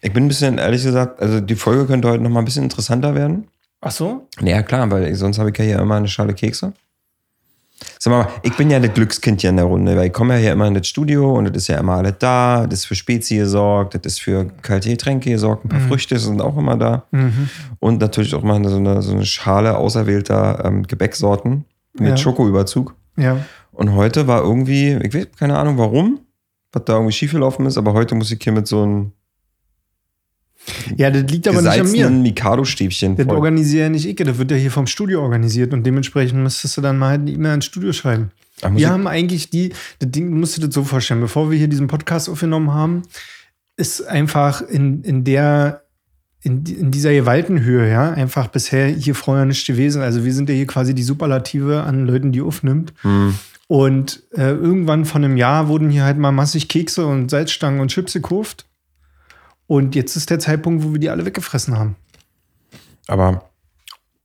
Ich bin ein bisschen, ehrlich gesagt, also die Folge könnte heute noch mal ein bisschen interessanter werden. Ach so? Ja, klar, weil sonst habe ich ja hier immer eine Schale Kekse. Sag mal, ich bin ja das Glückskind hier in der Runde, weil ich komme ja hier immer in das Studio und das ist ja immer alles da, das ist für Spezi gesorgt, das ist für kalte Getränke gesorgt, ein paar Früchte sind auch immer da. Und natürlich auch mal so eine, so eine Schale auserwählter ähm, Gebäcksorten mit Ja. Schokoüberzug. Ja. Und heute war irgendwie, ich weiß keine Ahnung warum, was da irgendwie schiefgelaufen ist, aber heute muss ich hier mit so einem Ja, das liegt aber nicht an mir. Mikado-Stäbchen Das voll. organisiere ja nicht ich, das wird ja hier vom Studio organisiert und dementsprechend müsstest du dann mal halt eine E-Mail ans Studio schreiben. Ach, Wir haben eigentlich die, das Ding, du musst dir das so vorstellen, bevor wir hier diesen Podcast aufgenommen haben, ist einfach in, in der, in, in dieser Gewaltenhöhe, ja, einfach bisher hier vorher nicht gewesen. Also wir sind ja hier quasi die Superlative an Leuten, die aufnimmt. Hm. Und äh, irgendwann von einem Jahr wurden hier halt mal massig Kekse und Salzstangen und Chips gekauft. Und jetzt ist der Zeitpunkt, wo wir die alle weggefressen haben. Aber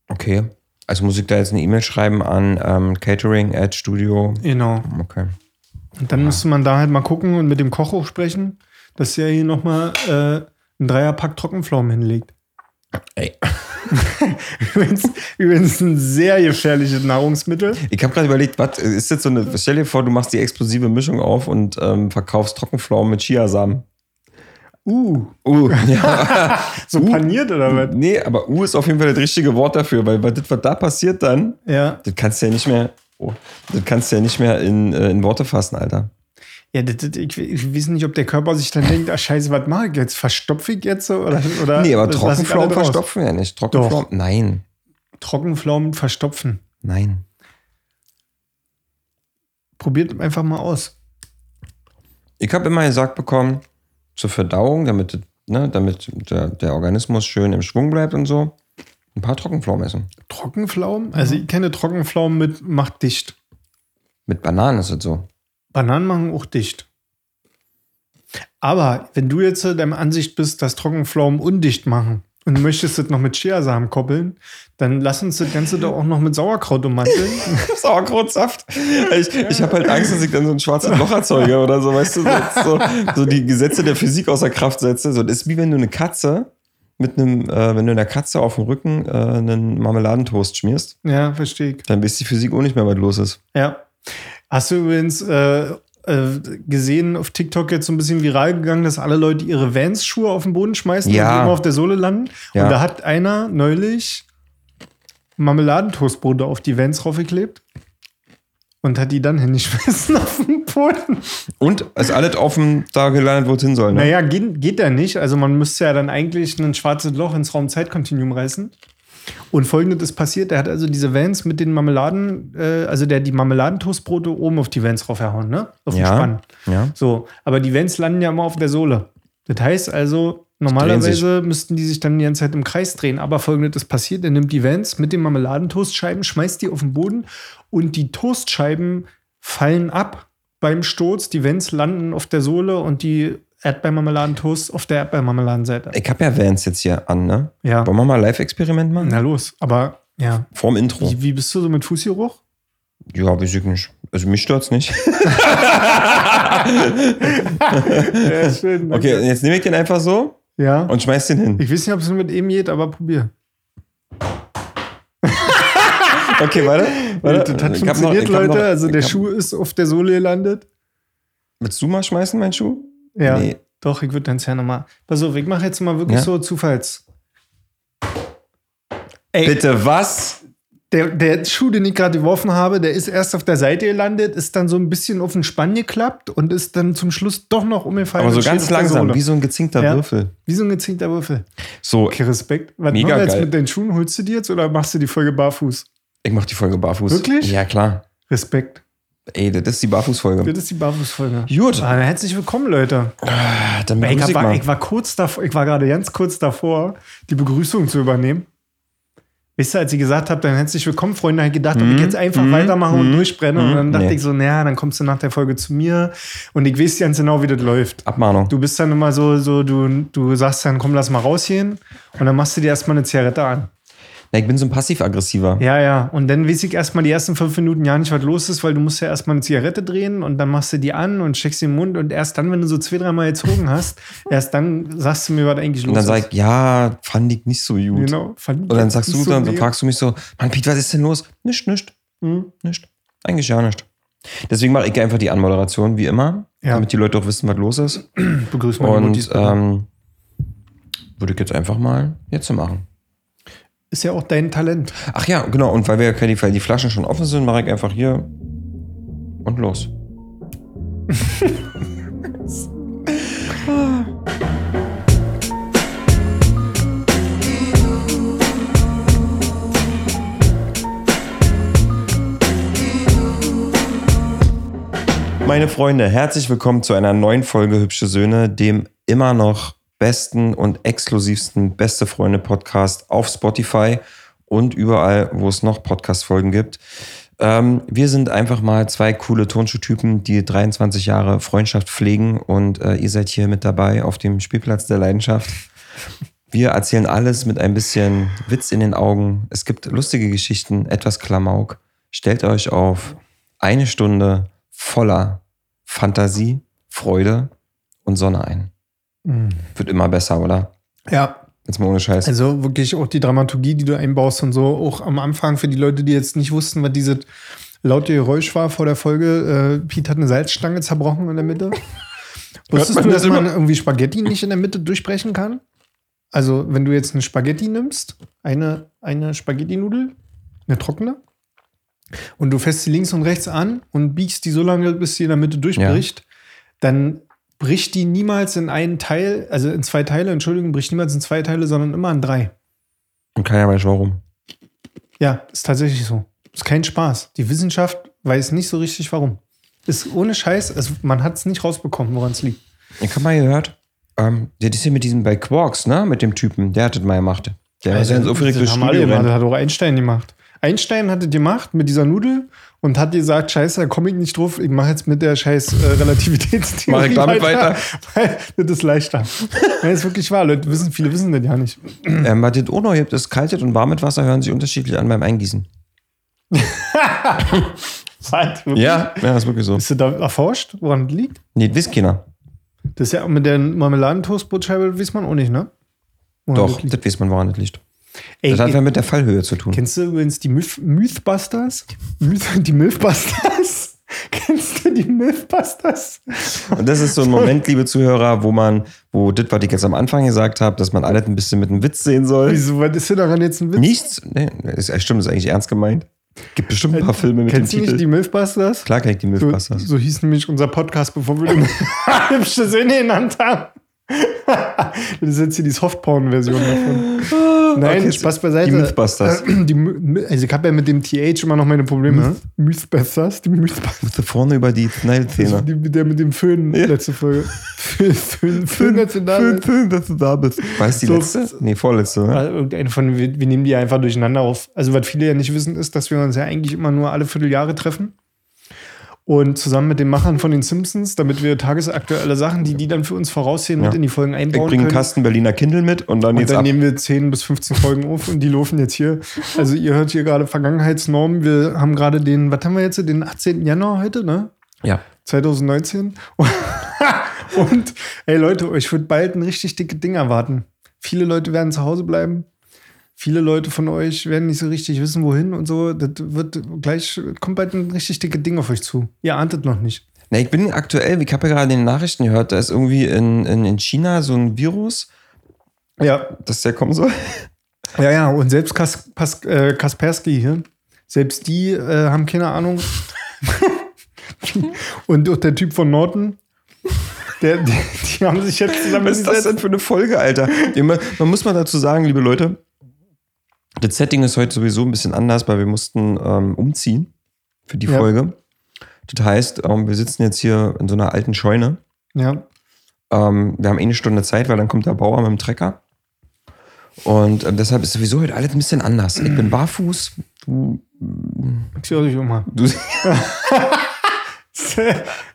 okay. Also muss ich da jetzt eine E-Mail schreiben an ähm, Catering at Studio. Genau. Okay. Und dann müsste man da halt mal gucken und mit dem Koch auch sprechen, dass er hier nochmal äh, einen Dreierpack Trockenpflaumen hinlegt. Ey. übrigens, übrigens ein sehr gefährliches Nahrungsmittel. Ich habe gerade überlegt, was ist jetzt so eine. Stell dir vor, du machst die explosive Mischung auf und ähm, verkaufst Trockenpflaumen mit Chiasamen. Uh, Uh, ja. so paniert oder was? nee, aber U ist auf jeden Fall das richtige Wort dafür, weil, weil das, was da passiert dann, Ja. das kannst du ja nicht mehr. Oh, das kannst du ja nicht mehr in, äh, in Worte fassen, Alter. Ja, das, das, ich, ich weiß nicht, ob der Körper sich dann denkt, ah scheiße, was mache ich jetzt? Verstopfe ich jetzt so? Oder, oder Nee, aber Trockenpflaumen raus? verstopfen ja nicht. Trockenpflaumen. Nein. Trockenpflaumen verstopfen. Nein. Probiert einfach mal aus. Ich habe immer gesagt bekommen, zur Verdauung, damit, ne, damit der, der Organismus schön im Schwung bleibt und so, ein paar Trockenpflaumen essen. Trockenpflaumen? Also ich kenne Trockenpflaumen mit macht dicht. Mit Bananen ist es so. Bananen machen auch dicht. Aber wenn du jetzt der Ansicht bist, dass Trockenpflaumen undicht machen und du möchtest das noch mit Chiasamen koppeln, dann lass uns das Ganze doch auch noch mit Sauerkraut ummanteln. Sauerkrautsaft. Ich, ich habe halt Angst, dass ich dann so ein schwarzes Loch erzeuge oder so, weißt du, so, so, die Gesetze der Physik außer Kraft setze. So, das ist wie wenn du eine Katze mit einem, äh, wenn du einer Katze auf dem Rücken äh, einen Marmeladentoast schmierst, ja, verstehe ich. dann weiß die Physik auch nicht mehr, was los ist. Ja. Hast du übrigens äh, gesehen auf TikTok jetzt so ein bisschen viral gegangen, dass alle Leute ihre Vans-Schuhe auf den Boden schmeißen Ja. und immer auf der Sohle landen? Ja. Und da hat einer neulich Marmeladentoastbrote auf die Vans raufgeklebt und hat die dann hingeschmissen auf den Boden. Und ist alles offen da gelandet, wo es hin soll. Ne? Naja, geht, geht ja nicht. Also man müsste ja dann eigentlich ein schwarzes Loch ins Raum-Zeit-Kontinuum reißen. Und folgendes ist passiert, der hat also diese Vans mit den Marmeladen, äh, also der hat die Marmeladentoastbrote oben auf die Vans raufgehauen, ne? Auf den Ja. Spann. Ja. So, aber die Vans landen ja immer auf der Sohle. Das heißt also, normalerweise müssten die sich dann die ganze Zeit im Kreis drehen. Aber folgendes ist passiert, er nimmt die Vans mit den Marmeladentoastscheiben, schmeißt die auf den Boden und die Toastscheiben fallen ab beim Sturz. Die Vans landen auf der Sohle und die Erdbeermarmeladentoast auf der Erdbeermarmeladenseite. Ich habe ja Vans jetzt hier an, ne? Ja. Wollen wir mal ein Live-Experiment machen? Na los, aber ja. Vorm Intro. Wie, wie bist du so mit Fußgeruch? Ja, weiß ich nicht. Also mich stört's nicht. Ja, schön. Okay, jetzt nehme ich den einfach so Ja. und schmeiß den hin. Ich weiß nicht, ob es nur mit ihm geht, aber probier. Okay, warte. warte. Das hat Ich noch- funktioniert, hab Leute. noch- also der Schuh ist auf der Sohle gelandet. Willst du mal schmeißen, mein Schuh? Ja. Nee. Doch, ich würde dann ja nochmal. Pass auf, ich mache jetzt mal wirklich Ja? so Zufalls. Ey, Bitte was? Der, der Schuh, den ich gerade geworfen habe, der ist erst auf der Seite gelandet, ist dann so ein bisschen auf den Spann geklappt und ist dann zum Schluss doch noch umgefallen. Aber so ganz langsam, wie so ein gezinkter Ja. Würfel. Wie so ein gezinkter Würfel. So, Okay, Respekt. Was Mega machen wir jetzt geil. mit deinen Schuhen? Holst du die jetzt oder machst du die Folge barfuß? ich mach die Folge barfuß. Wirklich? Ja, klar. Respekt. Ey, das ist die Barfußfolge. Das ist die Barfußfolge. Gut. Ah, herzlich willkommen, Leute. Dann Ich, begrüß ich war, mal. ich war kurz davor, ich war gerade ganz kurz davor, die Begrüßung zu übernehmen. Wisst ihr, als ich gesagt habe, dann herzlich willkommen, Freunde, habe ich gedacht, ob ich jetzt einfach weitermache und durchbrenne. Und dann dachte Mhm. Nee. ich so, naja, dann kommst du nach der Folge zu mir. Und ich weiß ganz genau, wie das läuft. Abmahnung. Du bist dann immer so, so du, du sagst dann, komm, lass mal rausgehen. Und dann machst du dir erstmal eine Zigarette an. Na, ich bin so ein passiv-aggressiver. Ja, ja. Und dann weiß ich erstmal die ersten fünf Minuten ja nicht, was los ist, weil du musst ja erstmal eine Zigarette drehen und dann machst du die an und steckst sie im Mund und erst dann, wenn du so zwei, dreimal gezogen hast, erst dann sagst du mir, was eigentlich los Und dann ist. sag ich, ja, fand ich nicht so gut. genau. fand ich Und dann sagst du so dann, so fragst du mich so, Mann, Piet, was ist denn los? Nicht, nicht, Hm? nicht. Eigentlich ja nicht. Deswegen mache ich einfach die Anmoderation, wie immer, Ja. damit die Leute auch wissen, was los ist. Begrüß mal die Und ähm, würde ich jetzt einfach mal jetzt so machen. Ist ja auch dein Talent. Ach ja, genau. Und weil wir ja keine- weil die Flaschen schon offen sind, mache ich einfach hier und los. Meine Freunde, herzlich willkommen zu einer neuen Folge Hübsche Söhne, dem immer noch besten und exklusivsten Beste Freunde Podcast auf Spotify und überall, wo es noch Podcast-Folgen gibt. Ähm, wir sind einfach mal zwei coole Turnschuhtypen, die 23 Jahre Freundschaft pflegen und äh, ihr seid hier mit dabei auf dem Spielplatz der Leidenschaft. Wir erzählen alles mit ein bisschen Witz in den Augen. Es gibt lustige Geschichten, etwas Klamauk. Stellt euch auf eine Stunde voller Fantasie, Freude und Sonne ein. Wird immer besser, oder? Ja, Jetzt mal ohne Scheiß. also wirklich auch die Dramaturgie, die du einbaust und so, auch am Anfang für die Leute, die jetzt nicht wussten, was dieses laute Geräusch war vor der Folge. Äh, Pete hat eine Salzstange zerbrochen in der Mitte. Wusstest man du, das dass man irgendwie Spaghetti nicht in der Mitte durchbrechen kann? Also, wenn du jetzt eine Spaghetti nimmst, eine, eine Spaghetti-Nudel, eine trockene, und du fässt sie links und rechts an und biegst die so lange, bis sie in der Mitte durchbricht, dann bricht die niemals in einen Teil, also in zwei Teile, Entschuldigung, bricht niemals in zwei Teile, sondern immer in drei. Und keiner weiß warum. Ja, ist tatsächlich so. Ist kein Spaß. Die Wissenschaft weiß nicht so richtig warum. Ist ohne Scheiß, also man hat es nicht rausbekommen, woran es liegt. Ich habe mal gehört, ähm, der ist ja mit diesem bei Quarks, ne? Mit dem Typen, der hat das mal gemacht. Der ist ja so aufgeregt das haben alle gemacht, das hat auch Einstein gemacht. Einstein hat es gemacht mit dieser Nudel und hat gesagt, scheiße, da komme ich nicht drauf, ich mache jetzt mit der scheiß äh, Relativitätstheorie Mach ich damit weiter? Weil das ist leichter. ja, ist wirklich wahr, Leute wissen, viele wissen das ja nicht. Ähm, was das auch noch gibt, ist kaltes und warmes Wasser hören sich unterschiedlich an beim Eingießen. Was? Ja, ja, ist wirklich so. Bist du da erforscht, woran das liegt? Nee, das wisst keiner. Das ist ja mit der Marmeladentoastbrotscheibe, weiß man auch nicht, ne? Woran Doch, das das weiß man, woran das liegt. Ey, Das hat ja mit der Fallhöhe zu tun. Kennst du übrigens die Myth Mythbusters? Myth die Mythbusters? Kennst du die Mythbusters? Und das ist so ein Moment, liebe Zuhörer, wo man, wo das, was ich jetzt am Anfang gesagt habe, dass man alles ein bisschen mit einem Witz sehen soll. Wieso, was ist denn daran jetzt ein Witz? Nichts? Nee, ist, stimmt, ist eigentlich ernst gemeint. Gibt bestimmt ein paar Filme mit Kennst dem du Titel. nicht die Mythbusters? Klar kenn ich die So, Mythbusters. so hieß nämlich unser Podcast, bevor wir den hübsche Söhne genannt haben. das ist jetzt hier die Softporn-Version davon. Nein, okay, Spaß beiseite. die Mythbusters. Äh, Die, also ich habe ja mit dem TH immer noch meine Probleme. Mythbusters, die Mythbusters. Da vorne über die Schneidezähne. Die, der mit dem Föhn, Ja. letzte Folge. Föhn, Föhn, Föhn, als du da bist. Schön, dass du da bist. War es die So- letzte? Nee, vorletzte, ne? Also Irgendeine von, wir, wir nehmen die einfach durcheinander auf. Also, was viele ja nicht wissen, ist, dass wir uns ja eigentlich immer nur alle Vierteljahre treffen. Und zusammen mit den Machern von den Simpsons, damit wir tagesaktuelle Sachen, die die dann für uns voraussehen, mit Ja. in die Folgen Ich einbauen bringe einen. Kasten Berliner Kindle mit und dann Und geht's dann ab. nehmen wir 10 bis 15 Folgen auf und die laufen jetzt hier. Also ihr hört hier gerade Vergangenheitsnormen. Wir haben gerade den, was haben wir jetzt, den 18. Januar heute, ne? Ja. 2019. Und ey Leute, euch wird bald ein richtig dicke Ding erwarten. Viele Leute werden zu Hause bleiben. Viele Leute von euch werden nicht so richtig wissen, wohin und so. Das wird gleich, kommt bald ein richtig dicke Ding auf euch zu. Ihr ahntet noch nicht. Na, ich bin aktuell, ich habe ja gerade in den Nachrichten gehört, da ist irgendwie in, in, in China so ein Virus, Ja, dass der kommen soll. ja, ja. Und selbst Kas, Pas, äh, Kaspersky hier, selbst die äh, haben keine Ahnung. und auch der Typ von Norton, der, die, die haben sich jetzt Was ist das zusammengesetzt. denn für eine Folge, Alter? Man, man muss mal dazu sagen, liebe Leute, das Setting ist heute sowieso ein bisschen anders, weil wir mussten ähm, umziehen für die Ja. Folge. Das heißt, ähm, wir sitzen jetzt hier in so einer alten Scheune. Ja. Ähm, wir haben eh eine Stunde Zeit, weil dann kommt der Bauer mit dem Trecker. Und ähm, deshalb ist sowieso heute alles ein bisschen anders. Ich bin barfuß. Du, Ich höre dich immer. du,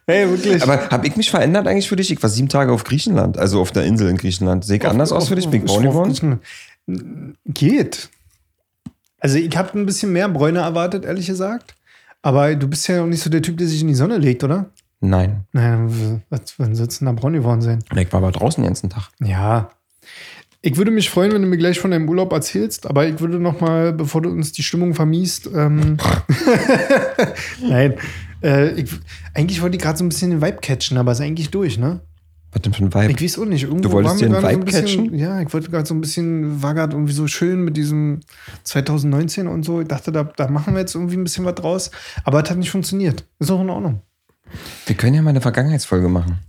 Hey, wirklich. aber habe ich mich verändert eigentlich für dich? Ich war sieben Tage auf Griechenland, also auf der Insel in Griechenland. Sehe ich anders aus für dich? Bin ich braun geworden? Geht. Also ich habe ein bisschen mehr Bräune erwartet, ehrlich gesagt. Aber du bist ja auch nicht so der Typ, der sich in die Sonne legt, oder? Nein. Naja, was, wann denn da braun geworden sein? Ich war aber draußen den ganzen Tag. Ja. Ich würde mich freuen, wenn du mir gleich von deinem Urlaub erzählst, aber ich würde noch mal, bevor du uns die Stimmung vermiest, ähm nein, äh, ich, eigentlich wollte ich gerade so ein bisschen den Vibe catchen, aber ist eigentlich durch, ne? Was denn für ein Vibe? Ich weiß auch nicht. Irgendwo Du wolltest dir einen Vibe so ein bisschen, catchen? Ja, ich wollte gerade so ein bisschen, war gerade irgendwie so schön mit diesem 2019 und so. Ich dachte, da, da machen wir jetzt irgendwie ein bisschen was draus. Aber es hat nicht funktioniert. Ist auch in Ordnung. Wir können ja mal eine Vergangenheitsfolge machen.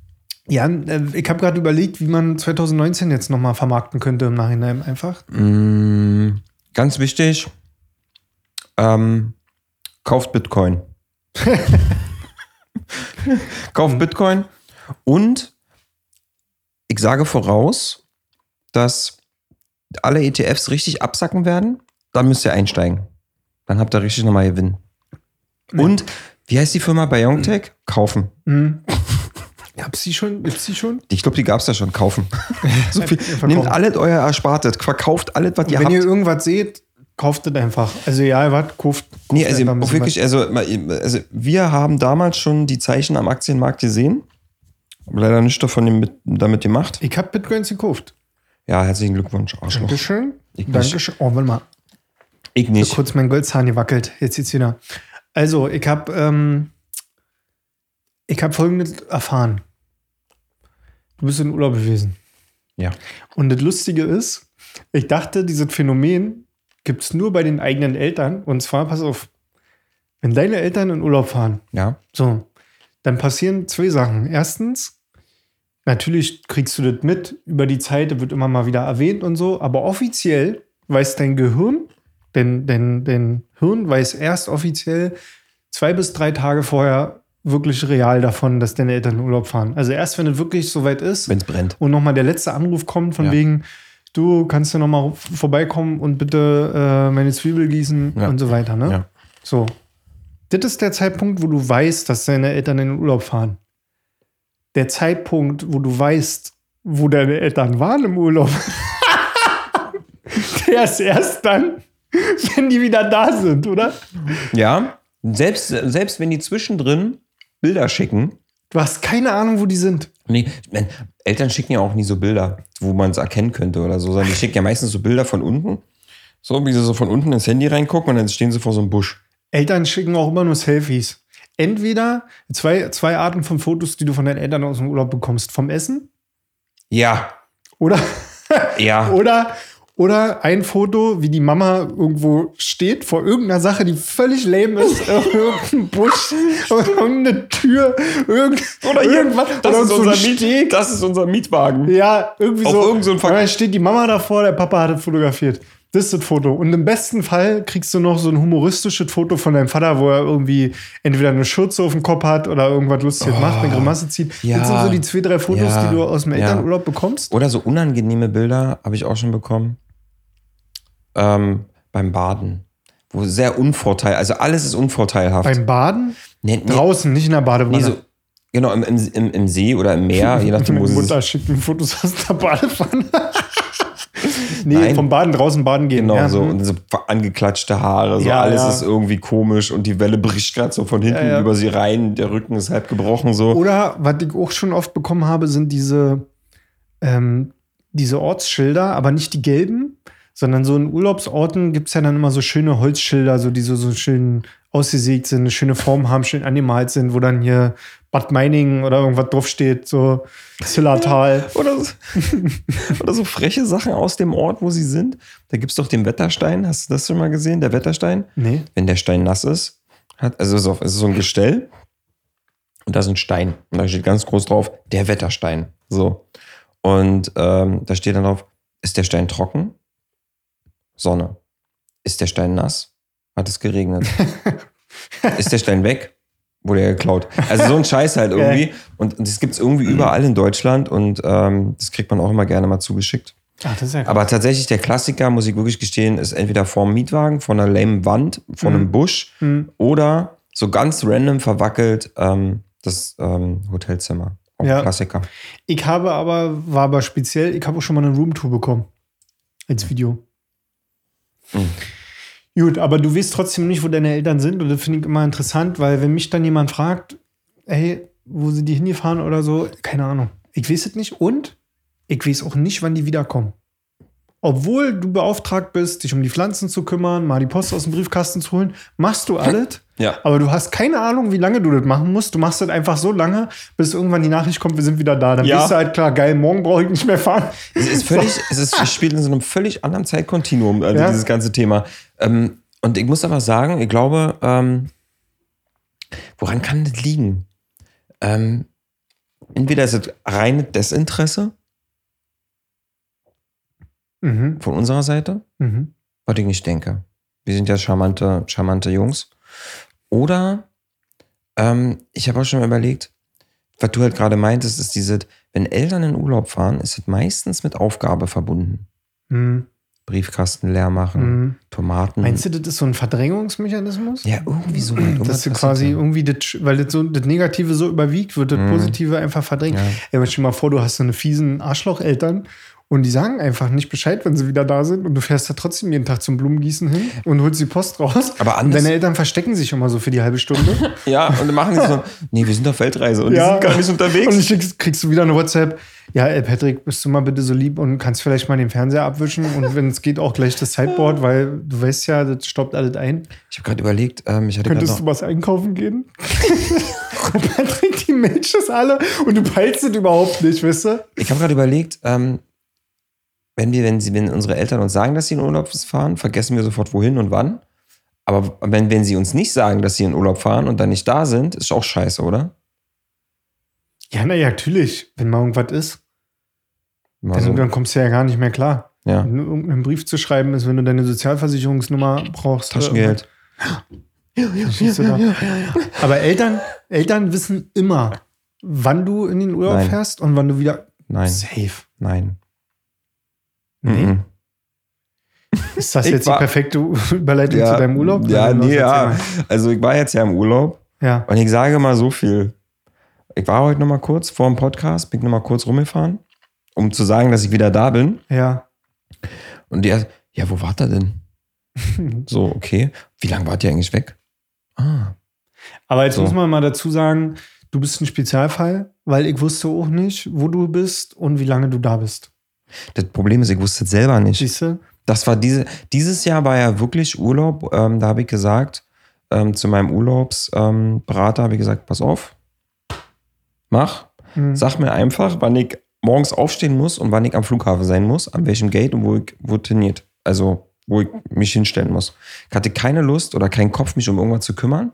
Ja, äh, ich habe gerade überlegt, wie man 2019 jetzt nochmal vermarkten könnte im Nachhinein einfach. Mm, ganz wichtig, ähm, kauft Bitcoin. kauft Bitcoin und ich sage voraus, dass alle ETFs richtig absacken werden. Dann müsst ihr einsteigen. Dann habt ihr richtig nochmal Gewinn. Und wie heißt die Firma BioNTech? Kaufen. Mhm. Gab's die schon? Gibt's die schon? Ich glaube, die gab es ja schon. Kaufen. so. Nehmt alles euer Erspartes. Verkauft alles, was ihr Wenn habt. ihr irgendwas seht, kauft es einfach. Also ja, was? Kauft, kauft Nee, also wirklich, also, also wir haben damals schon die Zeichen am Aktienmarkt gesehen. Leider nicht davon mit, damit gemacht. Ich habe Bitcoins gekauft. Ja, herzlichen Glückwunsch, Arschloch. Dankeschön. Ich nicht. Dankeschön. Oh, warte mal. Ich So nicht. kurz mein Goldzahn gewackelt. Jetzt sieht's wieder. Also, ich habe ähm, ich habe folgendes erfahren. Du bist in Urlaub gewesen. Ja. Und das Lustige ist, ich dachte, dieses Phänomen gibt es nur bei den eigenen Eltern. Und zwar, pass auf, wenn deine Eltern in Urlaub fahren, Ja. so, dann passieren zwei Sachen. Erstens, natürlich kriegst du das mit über die Zeit, das wird immer mal wieder erwähnt und so, aber offiziell weiß dein Gehirn, denn dein, dein Hirn weiß erst offiziell zwei bis drei Tage vorher wirklich real davon, dass deine Eltern in Urlaub fahren. Also erst, wenn es wirklich soweit ist Wenn es brennt. und nochmal der letzte Anruf kommt von Ja. wegen, du kannst ja nochmal vorbeikommen und bitte äh, meine Zwiebel gießen Ja. und so weiter. Ne? Ja. So. Das ist der Zeitpunkt, wo du weißt, dass deine Eltern in den Urlaub fahren. Der Zeitpunkt, wo du weißt, wo deine Eltern waren im Urlaub. der ist erst dann, wenn die wieder da sind, oder? Ja. Selbst, selbst wenn die zwischendrin Bilder schicken. Du hast keine Ahnung, wo die sind. Nee, ich mein, Eltern schicken ja auch nie so Bilder, wo man es erkennen könnte oder so, sondern die schicken ja meistens so Bilder von unten. So, wie sie so von unten ins Handy reingucken und dann stehen sie vor so einem Busch. Eltern schicken auch immer nur Selfies. Entweder zwei, zwei Arten von Fotos, die du von deinen Eltern aus dem Urlaub bekommst. Vom Essen Ja. oder, Ja. oder, oder ein Foto, wie die Mama irgendwo steht vor irgendeiner Sache, die völlig lame ist. irgendein Busch, irgendeine Tür, irgend, Oder irgendwas. das, oder ist unser. Miet, das ist unser Mietwagen. Ja, irgendwie Auf so. irgend so ein steht die Mama davor, der Papa hat es fotografiert. Das ist das Foto. Und im besten Fall kriegst du noch so ein humoristisches Foto von deinem Vater, wo er irgendwie entweder eine Schürze auf dem Kopf hat oder irgendwas Lustiges macht, eine Grimasse zieht. ja. Das sind so die zwei, drei Fotos, Ja. die du aus dem Ja. Elternurlaub bekommst. Oder so unangenehme Bilder habe ich auch schon bekommen. Ähm, beim Baden. Wo sehr unvorteil, also alles ist unvorteilhaft. Beim Baden? nee, nee, Draußen, nicht in der Badewanne. nee, so, genau, im, im, im, im See oder im Meer, je nachdem, wo Meine sie mir Fotos aus der Badewanne. Nee, Nein. vom Baden draußen baden gehen. Genau, ja. so, und so angeklatschte Haare, so Ja, alles ja. ist irgendwie komisch und die Welle bricht gerade so von hinten über sie rein, der Rücken ist halb gebrochen, so. Oder was ich auch schon oft bekommen habe, sind diese, ähm, diese Ortsschilder, aber nicht die gelben, sondern so in Urlaubsorten gibt es ja dann immer so schöne Holzschilder, so die so, so schön ausgesägt sind, eine schöne Form haben, schön animalt sind, wo dann hier Bad Meiningen oder irgendwas draufsteht, so Zillertal. Oder so, oder so freche Sachen aus dem Ort, wo sie sind. Da gibt es doch den Wetterstein. Hast du das schon mal gesehen? Der Wetterstein? Nee. Wenn der Stein nass ist, hat, also es ist, auf, es ist so ein Gestell und da ist ein Stein. Und da steht ganz groß drauf, der Wetterstein. So. Und ähm, da steht dann drauf, ist der Stein trocken? Sonne. Ist der Stein nass? Hat es geregnet? ist der Stein weg? Wurde er geklaut. Also so ein Scheiß halt irgendwie. Und, und das gibt es irgendwie überall in Deutschland und ähm, das kriegt man auch immer gerne mal zugeschickt. Ach, das ist ja Aber tatsächlich der Klassiker, muss ich wirklich gestehen, ist entweder vorm Mietwagen, vor einer lame Wand, vor einem Busch Hm. oder so ganz random verwackelt ähm, das ähm, Hotelzimmer. Auch Ja. Klassiker. Ich habe aber, war aber speziell, ich habe auch schon mal eine Roomtour bekommen. Als Video. Mhm. Gut, aber du weißt trotzdem nicht, wo deine Eltern sind. Und das finde ich immer interessant, weil wenn mich dann jemand fragt, ey, wo sind die hingefahren oder so, keine Ahnung. Ich weiß es nicht und ich weiß auch nicht, wann die wiederkommen. Obwohl du beauftragt bist, dich um die Pflanzen zu kümmern, mal die Post aus dem Briefkasten zu holen, machst du alles. Ja. Aber du hast keine Ahnung, wie lange du das machen musst. Du machst das einfach so lange, bis irgendwann die Nachricht kommt, wir sind wieder da. Dann Ja. bist du halt klar, geil, morgen brauche ich nicht mehr fahren. Es ist völlig, es ist, es spielt in so einem völlig anderen Zeitkontinuum, also Ja. dieses ganze Thema. Ähm, und ich muss aber sagen, ich glaube, ähm, woran kann das liegen? Ähm, entweder ist es reine Desinteresse Mhm. von unserer Seite, Mhm. was ich nicht denke. Wir sind ja charmante, charmante Jungs. Oder ähm, ich habe auch schon mal überlegt, was du halt gerade meintest, ist diese, wenn Eltern in Urlaub fahren, ist es meistens mit Aufgabe verbunden. Mhm. Briefkasten leer machen, Mhm. Tomaten. Meinst du, das ist so ein Verdrängungsmechanismus? Ja, irgendwie so. Irgendwas Dass du quasi da. irgendwie, das, weil das, so, das Negative so überwiegt, wird das Mhm. Positive einfach verdrängt. Ja. Ey, stell dir mal vor, du hast so eine fiesen Arschlocheltern und die sagen einfach nicht Bescheid, wenn sie wieder da sind und du fährst da trotzdem jeden Tag zum Blumengießen hin und holst die Post raus. Aber und anders- deine Eltern verstecken sich immer so für die halbe Stunde. Ja, und dann machen die so, nee, wir sind auf Weltreise und die Ja. sind gar nicht unterwegs. und dann kriegst, du wieder eine WhatsApp. Ja, ey, Patrick, bist du mal bitte so lieb und kannst vielleicht mal den Fernseher abwischen und wenn es geht auch gleich das Sideboard, weil du weißt ja, das stoppt alles ein. ich habe gerade überlegt, ähm, ich hatte Könntest du was einkaufen gehen? und Patrick, die Mädchen alle und du peilst es überhaupt nicht, weißt du? ich habe gerade überlegt, ähm, wenn wir, wenn sie, wenn unsere Eltern uns sagen, dass sie in Urlaub fahren, vergessen wir sofort wohin und wann. Aber wenn, wenn sie uns nicht sagen, dass sie in Urlaub fahren und dann nicht da sind, ist auch scheiße, oder? Ja, naja, natürlich, wenn mal irgendwas ist. Mal Dann, dann kommst du ja gar nicht mehr klar. Ja, Wenn irgendeinen Brief zu schreiben ist, wenn du deine Sozialversicherungsnummer brauchst. Taschengeld. Dann stehst du da. Aber Eltern, Eltern wissen immer, wann du in den Urlaub Nein. fährst und wann du wieder. Nein, Safe. nein. Nee. Mhm. Ist das Ich jetzt war- die perfekte Überleitung Ja, zu deinem Urlaub? Ja, nee, ja. Also ich war jetzt ja im Urlaub Ja. und ich sage mal so viel. Ich war heute noch mal kurz vor dem Podcast, bin noch mal kurz rumgefahren, um zu sagen, dass ich wieder da bin. Ja. Und der, ja, wo wart ihr denn? So, okay. Wie lange wart ihr eigentlich weg? Ah, Aber jetzt So. muss man mal dazu sagen, du bist ein Spezialfall, weil ich wusste auch nicht, wo du bist und wie lange du da bist. Das Problem ist, ich wusste es selber nicht. Siehst du? Das war diese, dieses Jahr war ja wirklich Urlaub. Ähm, da habe ich gesagt, ähm, zu meinem Urlaubsberater ähm, habe ich gesagt, pass auf, mach, Hm. sag mir einfach, wann ich morgens aufstehen muss und wann ich am Flughafen sein muss, an welchem Gate und wo ich wo trainiert. Also, wo ich mich hinstellen muss. Ich hatte keine Lust oder keinen Kopf, mich um irgendwas zu kümmern.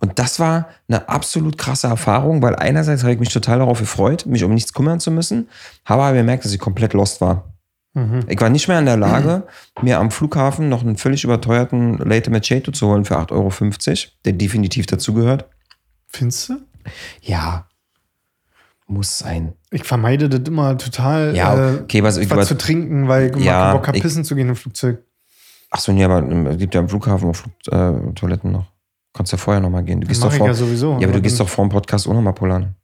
Und das war eine absolut krasse Erfahrung, weil einerseits habe ich mich total darauf gefreut, mich um nichts kümmern zu müssen, habe aber gemerkt, dass ich komplett lost war. Mhm. Ich war nicht mehr in der Lage, mir am Flughafen noch einen völlig überteuerten Late Machado zu holen für 8,50 Euro, der definitiv dazugehört. Findest du? Ja, muss sein. Ich vermeide das immer total, Ja, äh, okay, was ich was zu trinken, weil ich Ja, Bock habe, pissen zu gehen im Flugzeug. Ach so, nee, aber ähm, es gibt ja am Flughafen auch Flug, äh, Toiletten noch. Kannst ja vorher noch mal gehen. Du gehst Mach doch vor, ja ja, sowieso. aber du gehst doch vor dem Podcast auch noch mal pullern.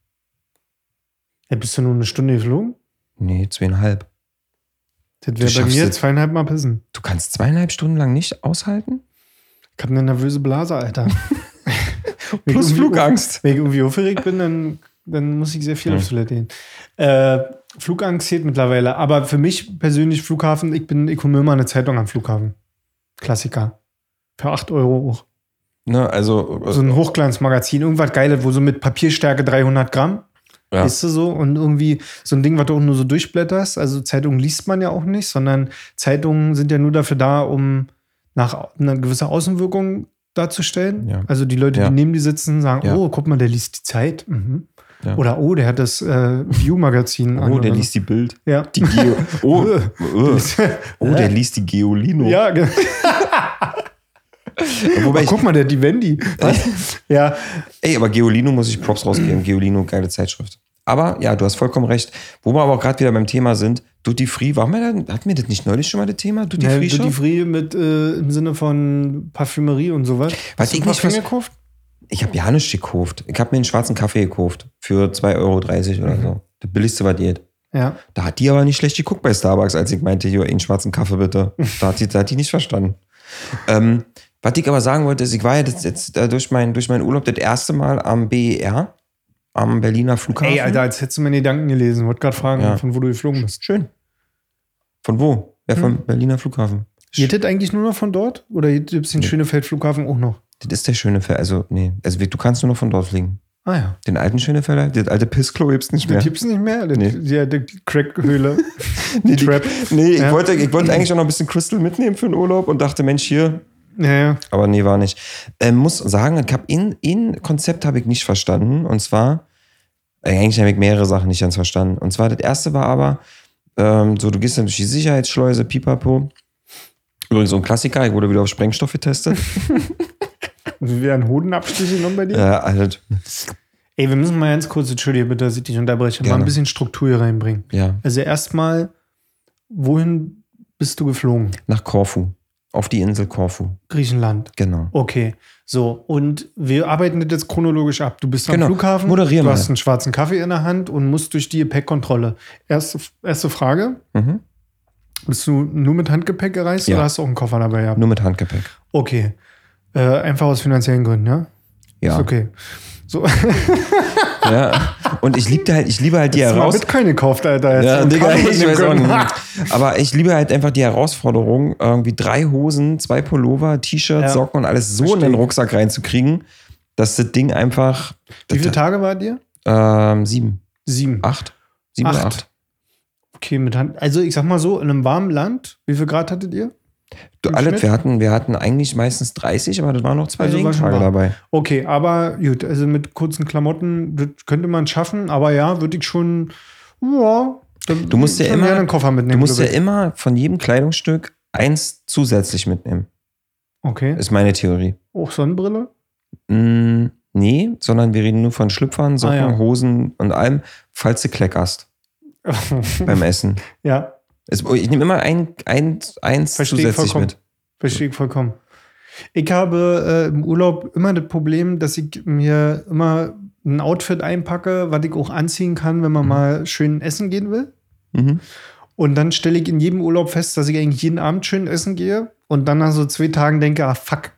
Ja, bist du nur eine Stunde geflogen? Nee, zweieinhalb. Das wäre bei mir zweieinhalb Mal pissen. Du kannst zweieinhalb Stunden lang nicht aushalten? Ich habe eine nervöse Blase, Alter. Plus Flugangst. Wenn ich irgendwie aufgeregt bin, dann, dann muss ich sehr viel Hm. aufs Toilette gehen. Äh, Flugangst zählt mittlerweile. Aber für mich persönlich Flughafen, ich bin, ich hole mir immer eine Zeitung am Flughafen. Klassiker. Für 8 Euro auch. Ne, also, So ein Hochglanzmagazin, irgendwas Geiles, wo so mit Papierstärke 300 Gramm, ja. ist du so? Und irgendwie so ein Ding, was du auch nur so durchblätterst. Also Zeitungen liest man ja auch nicht, sondern Zeitungen sind ja nur dafür da, um nach einer gewissen Außenwirkung darzustellen. Ja. Also die Leute, Ja. die neben dir sitzen, sagen, oh, guck mal, der liest die Zeit. Mhm. Oder oh, der hat das äh, View-Magazin an. Oh, der liest die Bild. Ja. Die Geo. Oh, oh, so. oh der liest die Geolino. ja, ge- Wobei oh, ich, guck mal, der die Wendy. Was? ja, ey, aber Geolino muss ich Props rausgeben. Geolino, geile Zeitschrift. Aber ja, du hast vollkommen recht. Wo wir aber auch gerade wieder beim Thema sind, Duty Free, warum wir da, hatten wir das nicht neulich schon mal das Thema? Duty Free Duty? Free mit äh, im Sinne von Parfümerie und sowas. Was Hast du ich nicht vers- gekauft? Ich habe ja nichts gekauft. Ich habe mir einen schwarzen Kaffee gekauft für 2,30 Euro oder so. Das billigste, was geht. Ja. Da hat die aber nicht schlecht geguckt bei Starbucks, als ich meinte, hier, einen schwarzen Kaffee bitte. Da hat die, da hat die nicht verstanden. Ähm, was ich aber sagen wollte, ist, ich war ja jetzt, jetzt äh, durch, mein, durch meinen Urlaub das erste Mal am BER, am Berliner Flughafen. Ey, Alter, als hättest du meine Gedanken gelesen. Wollte gerade fragen, Ja. von wo du geflogen bist. Schön. Von wo? Ja, vom Hm. Berliner Flughafen. Geht das eigentlich nur noch von dort? Oder gibt es den Nee. Schönefeld-Flughafen auch noch? Das ist der Schönefeld. Also, nee. Also, du kannst nur noch von dort fliegen. Ah ja. Den alten Schönefelder, das alte Pissklo gibt's nicht mehr. Das gibt's nicht mehr? Das, Nee. Ja, die Crackhöhle. Nee, die, Trap. nee ich, Ja. wollte, ich wollte eigentlich auch noch ein bisschen Crystal mitnehmen für den Urlaub und dachte, Mensch, hier. Ja, ja. Aber nee, war nicht. Ähm, muss sagen, ich hab in, in Konzept habe ich nicht verstanden. Und zwar, äh, eigentlich habe ich mehrere Sachen nicht ganz verstanden. Und zwar, das erste war aber, ähm, so, du gehst dann durch die Sicherheitsschleuse, pipapo. Übrigens so ein Klassiker, ich wurde wieder auf Sprengstoff getestet. Wie werden Hodenabstiche genommen bei dir? ja, also, Ey, wir müssen mal ganz kurz, entschuldige bitte, dass ich dich unterbreche, mal Gerne. ein bisschen Struktur hier reinbringen. ja, Also erstmal, wohin bist du geflogen? nach Korfu. Auf die Insel Korfu. Griechenland. Genau. Okay, so. Und wir arbeiten das jetzt chronologisch ab. Du bist am Genau. Flughafen, Moderier du hast einen schwarzen Kaffee in der Hand und musst durch die Gepäckkontrolle. Erste, erste Frage, Mhm. bist du nur mit Handgepäck gereist Ja. oder hast du auch einen Koffer dabei gehabt? Nur mit Handgepäck. Okay. Äh, einfach aus finanziellen Gründen, ja? Ja. Ist okay. So, ja. Und ich liebte halt, ich liebe halt die Hast du mal Heraus Bitcoin gekauft, Alter. Jetzt Ja, Digga, ich weiß auch nicht. Aber ich liebe halt einfach die Herausforderung, irgendwie drei Hosen, zwei Pullover, T-Shirts, Ja. Socken und alles so in Versteh. den Rucksack reinzukriegen, dass das Ding einfach. Wie viele Tage war dir? Ähm, sieben, Sieben. acht. Sieben oder Acht. acht. Okay, mit Hand. Also ich sag mal so, in einem warmen Land, wie viel Grad hattet ihr? Du, alles, wir hatten, wir hatten eigentlich meistens 30, aber das waren noch zwei Also Regentage dabei. Okay, aber gut, also mit kurzen Klamotten, könnte man schaffen, aber ja, würde ich schon, ja. dann Du musst ja immer- einen Koffer Du mitnehmen. musst ja immer von jedem Kleidungsstück eins zusätzlich mitnehmen. Okay. Ist meine Theorie. Auch Sonnenbrille? Mm, nee, sondern wir reden nur von Schlüpfern, Socken, Ah, ja. Hosen und allem, falls du kleckerst beim Essen. ja, Es, ich nehme immer ein, ein, eins Verstehe ich zusätzlich vollkommen. mit. verstehe ich vollkommen. Ich habe äh, im Urlaub immer das Problem, dass ich mir immer ein Outfit einpacke, was ich auch anziehen kann, wenn man mal schön essen gehen will. Mhm. Und dann stelle ich in jedem Urlaub fest, dass ich eigentlich jeden Abend schön essen gehe und dann nach so zwei Tagen denke, ah fuck,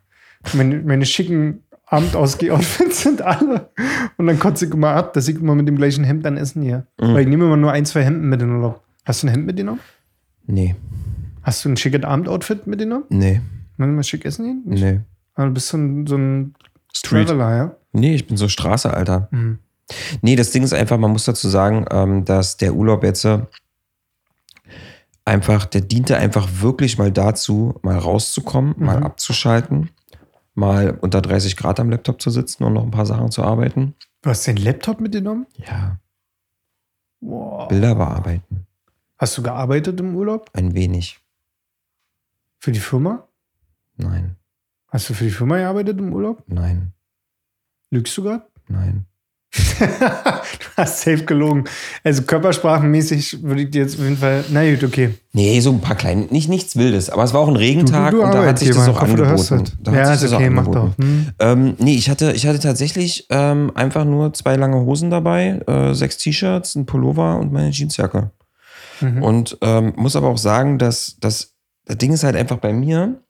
meine, meine schicken Abendausgeh-Outfits sind alle. Und dann kotze ich immer ab, dass ich immer mit dem gleichen Hemd dann essen gehe. Mhm. Weil ich nehme immer nur ein, zwei Hemden mit in den Urlaub. Hast du ein Hemd mitgenommen? Nee, Hast du ein schickes Abendoutfit mitgenommen? nee, Wenn wir mal schick essen gehen? Nicht? nee. Du bist so ein, so ein Street. Traveler, ja? Nee, ich bin so Straße, Alter. Mhm. Nee, das Ding ist einfach, man muss dazu sagen, ähm, dass der Urlaub jetzt äh, einfach, der diente einfach wirklich mal dazu, mal rauszukommen, mal Mhm. abzuschalten, mal unter 30 Grad am Laptop zu sitzen und noch ein paar Sachen zu arbeiten. Du hast den Laptop mitgenommen? Ja, Wow. Bilder bearbeiten. Hast du gearbeitet im Urlaub? Ein wenig. Für die Firma? Nein, Hast du für die Firma gearbeitet im Urlaub? nein, Lügst du gerade? nein. du hast safe gelogen. Also körpersprachenmäßig würde ich dir jetzt auf jeden Fall. Na gut, okay. Nee, so ein paar kleine, nicht nichts Wildes, aber es war auch ein Regentag du und da hat sich das auch du angeboten. Da hat Ja, sich ist das auch okay, mach angeboten. doch. Hm. Ähm, nee, ich hatte, ich hatte tatsächlich ähm, einfach nur zwei lange Hosen dabei, äh, sechs T-Shirts, ein Pullover und meine Jeansjacke. Mhm. Und ähm, muss aber auch sagen, dass, dass das Ding ist halt einfach bei mir.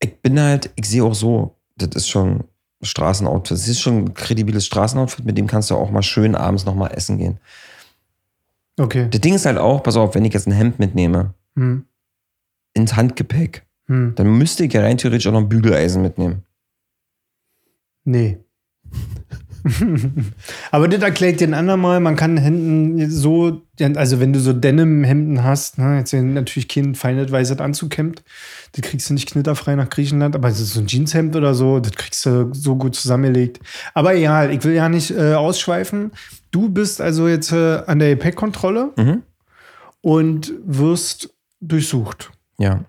Ich bin halt, ich sehe auch so, das ist schon Straßenoutfit. Das ist schon ein kredibiles Straßenoutfit, mit dem kannst du auch mal schön abends nochmal essen gehen. Okay. Das Ding ist halt auch, pass auf, wenn ich jetzt ein Hemd mitnehme, Hm. ins Handgepäck, Hm. dann müsste ich ja rein theoretisch auch noch ein Bügeleisen mitnehmen. Nee. Aber das erklärt dir ein andermal, man kann Hemden so, also wenn du so Denim-Hemden hast, ne, jetzt sind natürlich kein feines weißes Anzughemd, das kriegst du nicht knitterfrei nach Griechenland, aber es ist so ein Jeanshemd oder so, das kriegst du so gut zusammengelegt. Aber ja, ich will ja nicht äh, ausschweifen. Du bist also jetzt äh, an der Gepäckkontrolle Mhm. und wirst durchsucht. Ja.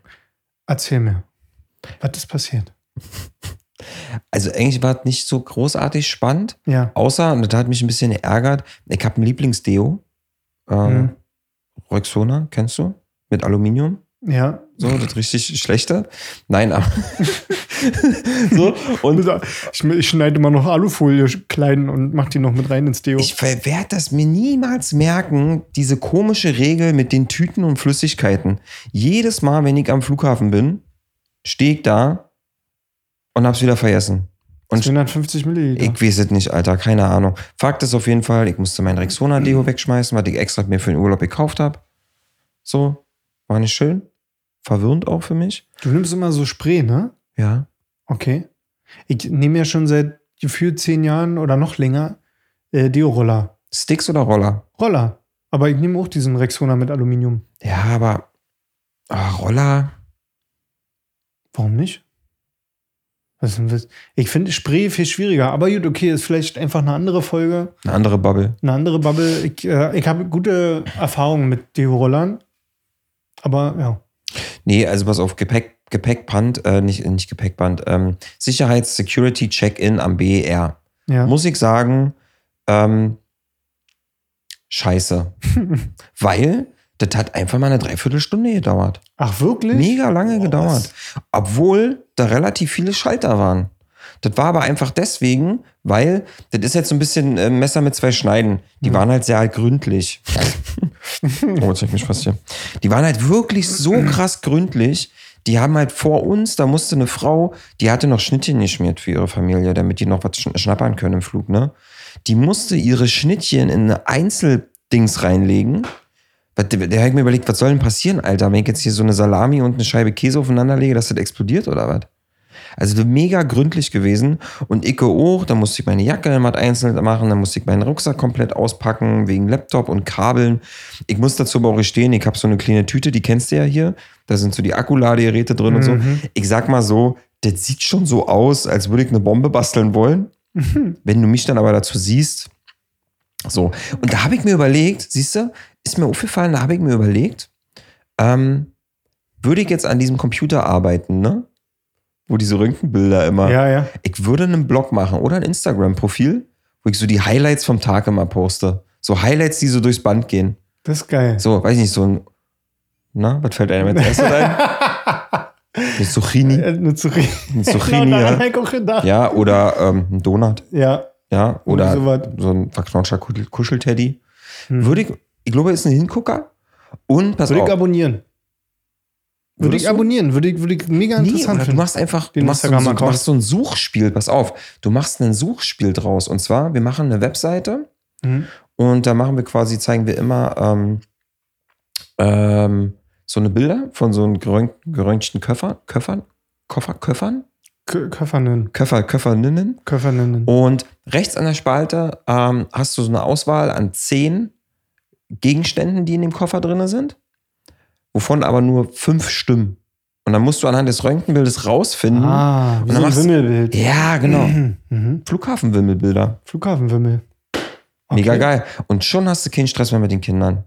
Erzähl mir, was ist passiert? Also eigentlich war es nicht so großartig spannend, Ja. außer, und das hat mich ein bisschen geärgert, ich habe ein Lieblingsdeo. Ähm, Mhm. Rexona, kennst du? Mit Aluminium. Ja. So, das richtig schlechte. Nein, aber so, und Ich, ich schneide immer noch Alufolie klein und mach die noch mit rein ins Deo. ich werde das mir niemals merken, diese komische Regel mit den Tüten und Flüssigkeiten. Jedes Mal, wenn ich am Flughafen bin, stehe ich da und hab's wieder vergessen. Und 250 Milliliter. ich weiß es nicht, Alter, keine Ahnung. Fakt ist auf jeden Fall, ich musste mein Rexona-Deo wegschmeißen, was ich extra mir für den Urlaub gekauft habe. So, war nicht schön. Verwirrend auch für mich. Du nimmst immer so Spray, ne? Ja. Okay. Ich nehme ja schon seit gefühlt zehn Jahren oder noch länger äh, Deo-Roller. Sticks oder Roller? Roller. Aber ich nehme auch diesen Rexona mit Aluminium. Ja, aber ah, Roller. Warum nicht? Ich finde Spray viel schwieriger. Aber gut, okay, ist vielleicht einfach eine andere Folge, Eine andere Bubble. eine andere Bubble. Ich, äh, ich habe gute Erfahrungen mit Deo-Rollern. Aber ja. Nee, also pass auf, Gepäck, Gepäckband, äh, nicht, nicht Gepäckband, ähm, Sicherheits-Security-Check-In am BER. ja. Muss ich sagen, ähm, scheiße. Weil das hat einfach mal eine Dreiviertelstunde gedauert. Ach, wirklich? Mega lange Oh, gedauert. Obwohl da relativ viele Schalter waren. Das war aber einfach deswegen, weil das ist jetzt so ein bisschen äh, Messer mit zwei Schneiden. Die Hm. waren halt sehr gründlich. oh, jetzt ich mich fast hier. Die waren halt wirklich so krass gründlich. Die haben halt vor uns, da musste eine Frau, die hatte noch Schnittchen geschmiert für ihre Familie, damit die noch was schn- schnappern können im Flug, ne? Die musste ihre Schnittchen in eine Einzeldings reinlegen. Der, der hat mir überlegt, was soll denn passieren, Alter, wenn ich jetzt hier so eine Salami und eine Scheibe Käse aufeinander lege, dass das explodiert oder was? Also mega gründlich gewesen. Und ich auch, da musste ich meine Jacke was einzeln machen, dann musste ich meinen Rucksack komplett auspacken, wegen Laptop und Kabeln. Ich muss dazu aber auch gestehen, ich habe so eine kleine Tüte, die kennst du ja hier. Da sind so die Akkuladegeräte drin und so. Ich sag mal so, das sieht schon so aus, als würde ich eine Bombe basteln wollen. Wenn du mich dann aber dazu siehst, so. Und da habe ich mir überlegt, siehst du, ist mir aufgefallen, da habe ich mir überlegt, ähm, würde ich jetzt an diesem Computer arbeiten, ne? Wo diese Röntgenbilder immer. Ja, ja. Ich würde einen Blog machen oder ein Instagram-Profil, wo ich so die Highlights vom Tag immer poste. So Highlights, die so durchs Band gehen. Das ist geil. So, weiß ich nicht, so ein. Na, was fällt einem als erstes ein? Eine Zucchini. Äh, Eine Zucchini. Eine Zucchini, ja. Ja, oder ähm, ein Donut. Ja. Ja, oder sowas. so ein verknautschter Kuschel- Kuschelteddy. Hm. Würde ich, ich glaube, ist ein Hingucker. Und pass Würde ich auf. abonnieren. Würde ich abonnieren. Würde ich, würde ich mega Nee, interessant oder du finden. machst einfach, du machst, so, ein- du machst so ein Suchspiel, pass auf, du machst ein Suchspiel draus. Und zwar, wir machen eine Webseite Mhm. und da machen wir quasi, zeigen wir immer ähm, ähm, so eine Bilder von so einem gerönt, geröntgten Köffer, Köffern, Koffer, Köffern, Kö- Köffernen. Köffer, Köfferinnen. Köfferninnen. Und rechts an der Spalte ähm, hast du so eine Auswahl an zehn Gegenständen, die in dem Koffer drin sind, wovon aber nur fünf stimmen. Und dann musst du anhand des Röntgenbildes rausfinden. Ah, wie so ein Wimmelbild. Ja, genau. Mhm. Flughafenwimmelbilder. Flughafenwimmel. Mega Okay. geil. Und schon hast du keinen Stress mehr mit den Kindern.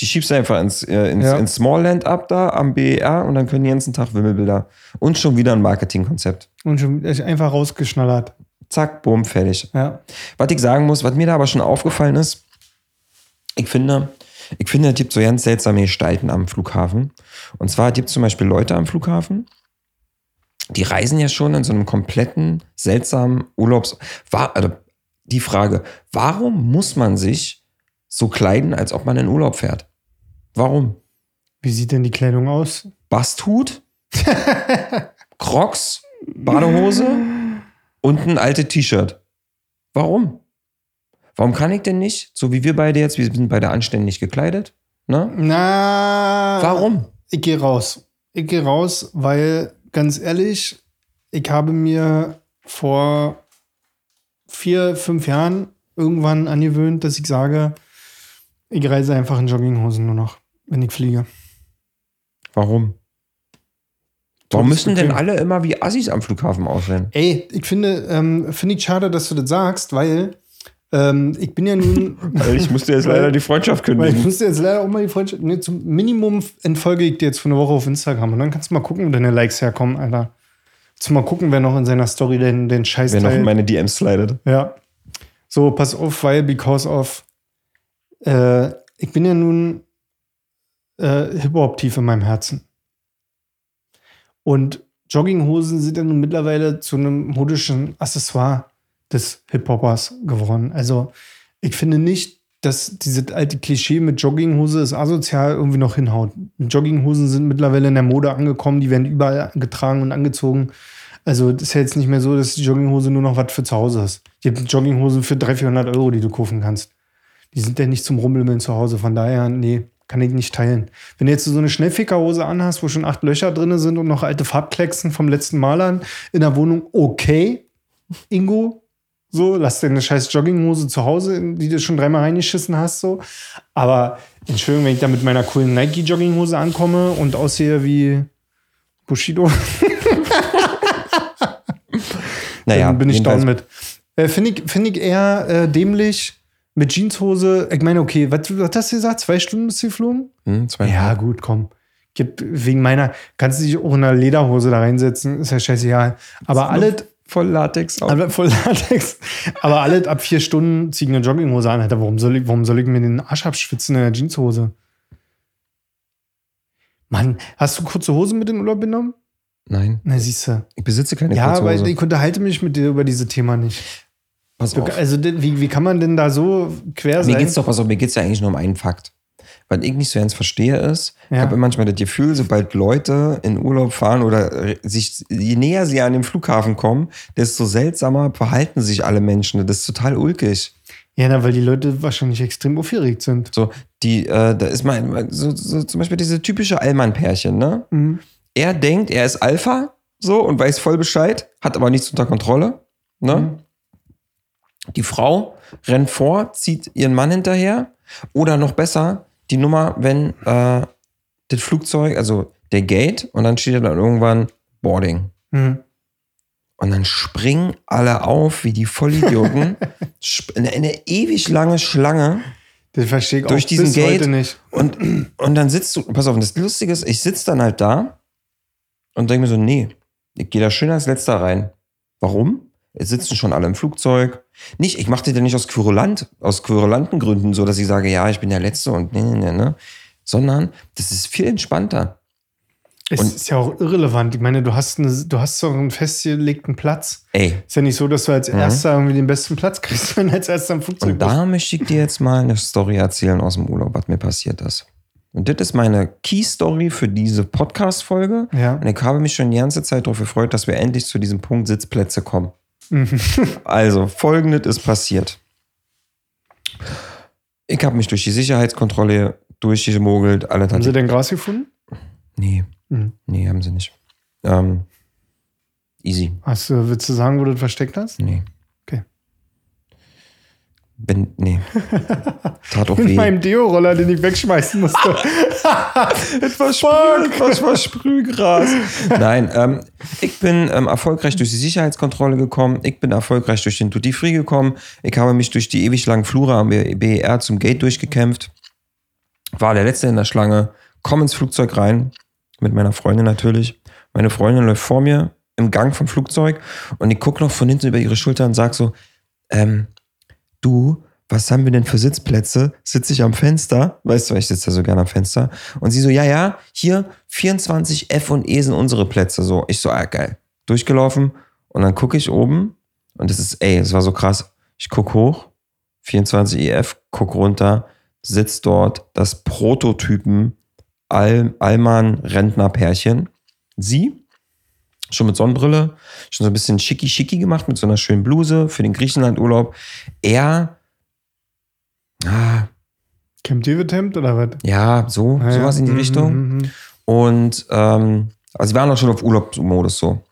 Die schiebst du einfach ins, äh, ins, Ja. ins Smallland ab da am BER und dann können die ganzen Tag Wimmelbilder. Und schon wieder ein Marketingkonzept. Und schon ist einfach rausgeschnallert. Zack, bumm, fertig. Ja. Was ich sagen muss, was mir da aber schon aufgefallen ist, ich finde, ich finde, es gibt so ganz seltsame Gestalten am Flughafen. Und zwar gibt es zum Beispiel Leute am Flughafen, die reisen ja schon in so einem kompletten, seltsamen Urlaubs... War, also die Frage, warum muss man sich so kleiden, als ob man in Urlaub fährt? Warum? Wie sieht denn die Kleidung aus? Basthut, Crocs, Badehose und ein altes T-Shirt. Warum? Warum kann ich denn nicht, so wie wir beide jetzt, wir sind beide anständig gekleidet, ne? Na. Warum? Ich gehe raus. Ich gehe raus, weil, ganz ehrlich, ich habe mir vor vier, fünf Jahren irgendwann angewöhnt, dass ich sage, ich reise einfach in Jogginghosen nur noch, wenn ich fliege. Warum? Warum müssen denn alle immer wie Assis am Flughafen aussehen? Ey, ich finde, ähm, finde ich schade, dass du das sagst, weil ähm, ich bin ja nun. Ich musste jetzt leider die Freundschaft Weil ich musste jetzt leider auch mal die Freundschaft. Nee, zum Minimum entfolge ich dir jetzt für eine Woche auf Instagram. Und dann kannst du mal gucken, wo deine Likes herkommen, Alter. Du mal gucken, wer noch in seiner Story den, den Scheiß Wer noch in teilt. meine DMs slidet. Ja. So, pass auf, weil, because of. Äh, ich bin ja nun äh, Hip-Hop tief in meinem Herzen. Und Jogginghosen sind ja nun mittlerweile zu einem modischen Accessoire des Hip-Hoppers geworden. Also ich finde nicht, dass dieses alte Klischee mit Jogginghose ist asozial irgendwie noch hinhaut. Jogginghosen sind mittlerweile in der Mode angekommen, die werden überall getragen und angezogen. Also das ist ja jetzt nicht mehr so, dass die Jogginghose nur noch was für zu Hause ist. Die gibt Jogginghosen für 300, 400 Euro, die du kaufen kannst. Die sind ja nicht zum Rumbeln zu Hause. Von daher, nee, kann ich nicht teilen. Wenn du jetzt so eine Schnellfickerhose anhast, wo schon acht Löcher drin sind und noch alte Farbklecksen vom letzten Malern in der Wohnung, okay, Ingo, so, lass dir eine scheiß Jogginghose zu Hause, die du schon dreimal reingeschissen hast, so. Aber Entschuldigung, wenn ich da mit meiner coolen Nike-Jogginghose ankomme und aussehe wie Bushido, Naja, dann bin ich down mit. Äh, Finde ich, find ich eher äh, dämlich mit Jeanshose. Ich meine, okay, was, was hast du gesagt? Zwei Stunden bist du geflogen? Hm, zwei Ja, gut, komm. Gibt, wegen meiner, kannst du dich auch in einer Lederhose da reinsetzen, ist ja scheißegal. Aber alles, voll Latex auch. aber voll Latex. Aber alles ab vier Stunden zieh ich eine Jogginghose an. Alter, warum soll ich, warum soll ich mir den Arsch abschwitzen in der Jeanshose? Mann, hast du kurze Hosen mit in den Urlaub genommen? Nein, Na, siehst du. ich besitze keine Ja, kurze aber Hose. ich unterhalte mich mit dir über dieses Thema nicht. Pass auf. also, wie, wie kann man denn da so quer Mir sein? geht's doch, pass auf, mir geht's ja eigentlich nur um einen Fakt. Was ich nicht so ganz verstehe ist, ich Ja. habe manchmal das Gefühl, sobald Leute in Urlaub fahren oder äh, sich, je näher sie an den Flughafen kommen, desto seltsamer verhalten sich alle Menschen. Das ist total ulkig. Ja, na, weil die Leute wahrscheinlich extrem aufgeregt sind. So, die, äh, da ist mal so, so zum Beispiel diese typische Allmann-Pärchen, ne? Mhm. Er denkt, er ist Alpha, so, und weiß voll Bescheid, hat aber nichts unter Kontrolle, ne? Mhm. Die Frau rennt vor, zieht ihren Mann hinterher. Oder noch besser, die Nummer, wenn äh, das Flugzeug, also der Gate, und dann steht da dann irgendwann Boarding. Mhm. Und dann springen alle auf, wie die Vollidioten. Sp- eine, eine ewig lange Schlange. Das verstehe ich Durch auch diesen bis Gate- heute nicht. Und, und dann sitzt du, pass auf, und das Lustige ist, ich sitze dann halt da und denke mir so, nee, ich gehe da schön als letzter rein. Warum? Jetzt sitzen schon alle im Flugzeug. Nicht, ich mache das ja nicht aus querulant, aus querulanten Gründen, so dass ich sage, ja, ich bin der Letzte und ne, ne, ne, ne. Sondern das ist viel entspannter. Es Und- ist ja auch irrelevant. Ich meine, du hast, eine, du hast doch einen festgelegten Platz. Ey, Ist ja nicht so, dass du als Erster irgendwie den besten Platz kriegst, wenn du als Erster im Flugzeug Mhm. und da möchte ich dir jetzt mal eine Story erzählen aus dem Urlaub, was mir passiert ist. Und das ist meine Key-Story für diese Podcast-Folge. Ja. Und ich habe mich schon die ganze Zeit darauf gefreut, dass wir endlich zu diesem Punkt Sitzplätze kommen. Mhm. Also, folgendes ist passiert. Ich habe mich durch die Sicherheitskontrolle durchgemogelt. Alle Haben sie denn Gras gefunden? Nee, Mhm. nee, haben sie nicht. Ähm, easy. Hast du, willst du sagen, wo du das versteckt hast? Nee. Wenn, nee. Tat auch In weh. meinem Deo-Roller, den ich wegschmeißen musste. etwas, Sprüh, etwas Sprühgras. Nein, ähm, ich bin ähm, erfolgreich durch die Sicherheitskontrolle gekommen. Ich bin erfolgreich durch den Duty Free gekommen. Ich habe mich durch die ewig langen Flure am BER zum Gate durchgekämpft. War der Letzte in der Schlange. Komm ins Flugzeug rein. Mit meiner Freundin natürlich. Meine Freundin läuft vor mir im Gang vom Flugzeug und ich gucke noch von hinten über ihre Schulter und sag so, ähm, du, was haben wir denn für Sitzplätze? Sitze ich am Fenster? Weißt du, ich sitze da so gerne am Fenster. Und sie so, ja, ja, hier 24 F und E sind unsere Plätze. So, ich so, ah, geil. Durchgelaufen und dann gucke ich oben und das ist, ey, das war so krass. Ich guck hoch, 24 EF, guck runter, sitzt dort das Prototypen Al Allmann Rentnerpärchen. Sie, schon mit Sonnenbrille, schon so ein bisschen schicki-schicki gemacht mit so einer schönen Bluse für den Griechenlandurlaub. Er, ah, Camp David Hemd oder was? ja, so, Ja, sowas in die mhm, Richtung. mhm, mhm. Und ähm, also wir waren auch schon auf Urlaubsmodus so.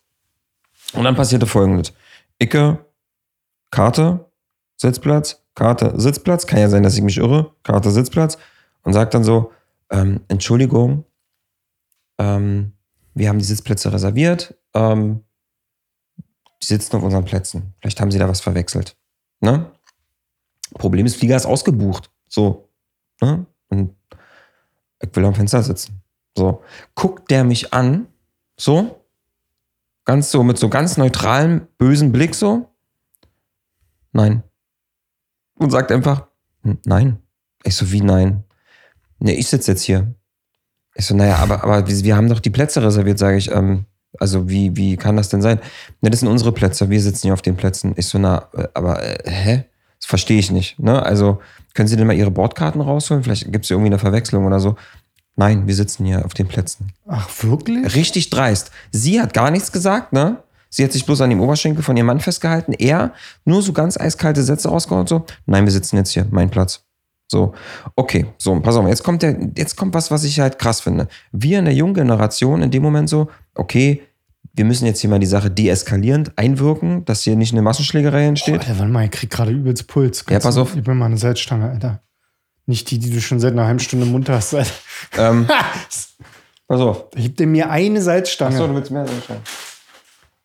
Und dann passierte folgendes. Icke, Karte, Sitzplatz, Karte, Sitzplatz. Kann ja sein, dass ich mich irre. Karte, Sitzplatz. Und sagt dann so, ähm, Entschuldigung, ähm, wir haben die Sitzplätze reserviert. Ähm, die sitzen auf unseren Plätzen. Vielleicht haben sie da was verwechselt. Ne? Problem ist, Flieger ist ausgebucht. So. Ne? Und ich will am Fenster sitzen. So, guckt der mich an, so, ganz so, mit so ganz neutralem, bösen Blick so, nein. Und sagt einfach, "Hm, nein. Ich so, wie nein? Ne, ich sitze jetzt hier. Ich so, naja, aber, aber wir haben doch die Plätze reserviert, sage ich, ähm, Also wie, wie kann das denn sein? Ne, das sind unsere Plätze, wir sitzen hier auf den Plätzen. Ich so, na, äh, aber äh, hä? Das verstehe ich nicht. Ne? Also können Sie denn mal Ihre Bordkarten rausholen? Vielleicht gibt es irgendwie eine Verwechslung oder so. Nein, wir sitzen hier auf den Plätzen. Ach, wirklich? Richtig dreist. Sie hat gar nichts gesagt, ne? Sie hat sich bloß an dem Oberschenkel von ihrem Mann festgehalten. Er nur so ganz eiskalte Sätze rausgehauen und so. Nein, wir sitzen jetzt hier, mein Platz. So, okay, so, pass auf, jetzt kommt der, jetzt kommt was, was ich halt krass finde. Wir in der jungen Generation in dem Moment so, okay, wir müssen jetzt hier mal die Sache deeskalierend einwirken, dass hier nicht eine Massenschlägerei Oh, entsteht. Alter, warte mal, ich krieg gerade übelst Puls. Ja, pass auf. Gib mir mal eine Salzstange, Alter. Nicht die, die du schon seit einer halben Stunde im Mund hast. Alter. ähm, pass auf. Gib dir mir eine Salzstange. Achso, du willst mehr anschauen.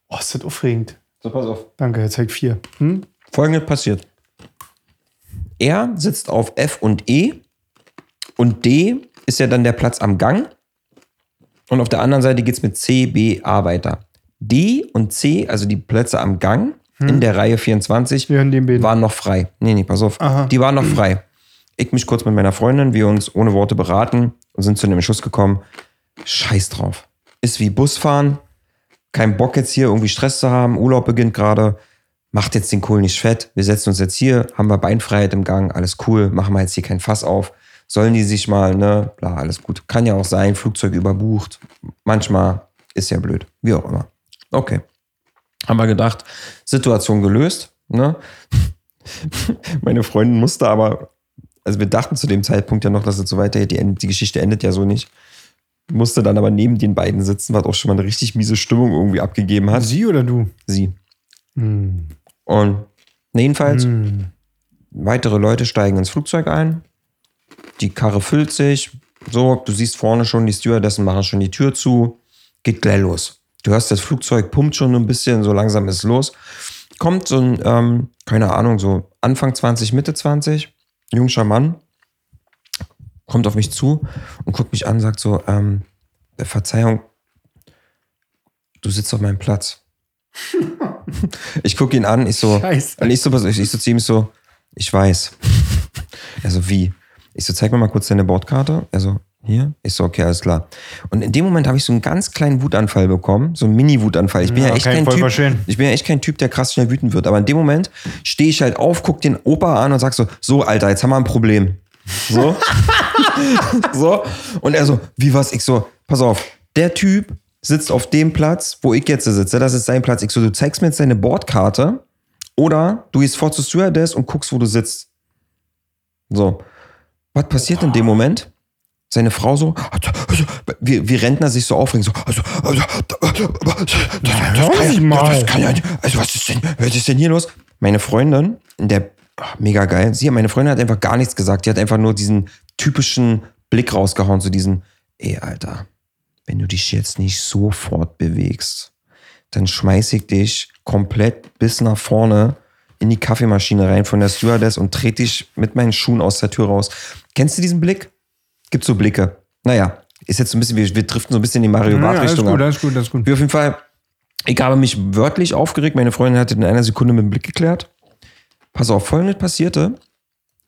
Oh, ist das aufregend. So, pass auf. Danke, jetzt zeig vier. Hm? Folgendes passiert. Er sitzt auf F und E und D ist ja dann der Platz am Gang. Und auf der anderen Seite geht es mit C, B, A weiter. D und C, also die Plätze am Gang in der Reihe 24, Wir hören den Beten. waren noch frei. Nee, nee, pass auf. Aha. Die waren noch frei. Ich mich kurz mit meiner Freundin, wir uns ohne Worte beraten und sind zu dem Entschluss gekommen, scheiß drauf. Ist wie Busfahren, kein Bock jetzt hier irgendwie Stress zu haben, Urlaub beginnt gerade, macht jetzt den Kohl nicht fett, wir setzen uns jetzt hier, haben wir Beinfreiheit im Gang, alles cool, machen wir jetzt hier kein Fass auf. Sollen die sich mal, ne, bla, alles gut. Kann ja auch sein, Flugzeug überbucht. Manchmal ist ja blöd, wie auch immer. Okay. Haben wir gedacht, Situation gelöst, ne? Meine Freundin musste aber, also wir dachten zu dem Zeitpunkt ja noch, dass es so weitergeht, die, die Geschichte endet ja so nicht. Musste dann aber neben den beiden sitzen, was auch schon mal eine richtig miese Stimmung irgendwie abgegeben hat. Sie oder du? Sie. Hm. Und jedenfalls, Hm. weitere Leute steigen ins Flugzeug ein. Die Karre füllt sich. So, du siehst vorne schon, die Stewardessen machen schon die Tür zu. Geht gleich los. Du hörst, das Flugzeug pumpt schon ein bisschen, so langsam ist es los. Kommt so ein, ähm, keine Ahnung, so Anfang 20, Mitte 20, jungscher Mann, kommt auf mich zu und guckt mich an, sagt so, ähm, Verzeihung, du sitzt auf meinem Platz. ich gucke ihn an, ich so, Scheiße. und ich so, ich, ich so zu ihm so, ich weiß. Er so, wie? Ich so, zeig mir mal kurz deine Bordkarte. Er so, hier? Ich so, okay, alles klar. Und in dem Moment habe ich so einen ganz kleinen Wutanfall bekommen, so einen Mini-Wutanfall. Ich bin ja, Ja, echt okay, kein Typ. Ich bin ja echt kein Typ, der krass schnell wütend wird. Aber in dem Moment stehe ich halt auf, guck den Opa an und sag so, so, Alter, jetzt haben wir ein Problem. So. so. Und er so, wie was? Ich so, pass auf, der Typ sitzt auf dem Platz, wo ich jetzt sitze. Das ist sein Platz. Ich so, du zeigst mir jetzt deine Bordkarte oder du gehst vor zur Stewardess und guckst, wo du sitzt. So. Was passiert in dem Moment? Seine Frau so, also, wie, wie Rentner sich so aufregen, so, also, also, das, das, hören kann ja, das kann ja, also was ist denn, was ist denn hier los? Meine Freundin, der, ach, mega geil, sie, meine Freundin hat einfach gar nichts gesagt, die hat einfach nur diesen typischen Blick rausgehauen, so diesen, ey, Alter, wenn du dich jetzt nicht sofort bewegst, dann schmeiß ich dich komplett bis nach vorne in die Kaffeemaschine rein von der Stewardess und trete dich mit meinen Schuhen aus der Tür raus. Kennst du diesen Blick? Gibt so Blicke. Naja, ist jetzt so ein bisschen, wir, wir driften so ein bisschen in die Mario Ja, Bart alles Richtung gut, ab. alles gut, alles gut. Wie auf jeden Fall, ich habe mich wörtlich aufgeregt. Meine Freundin hatte in einer Sekunde mit dem Blick geklärt. Pass auf, folgendes passierte.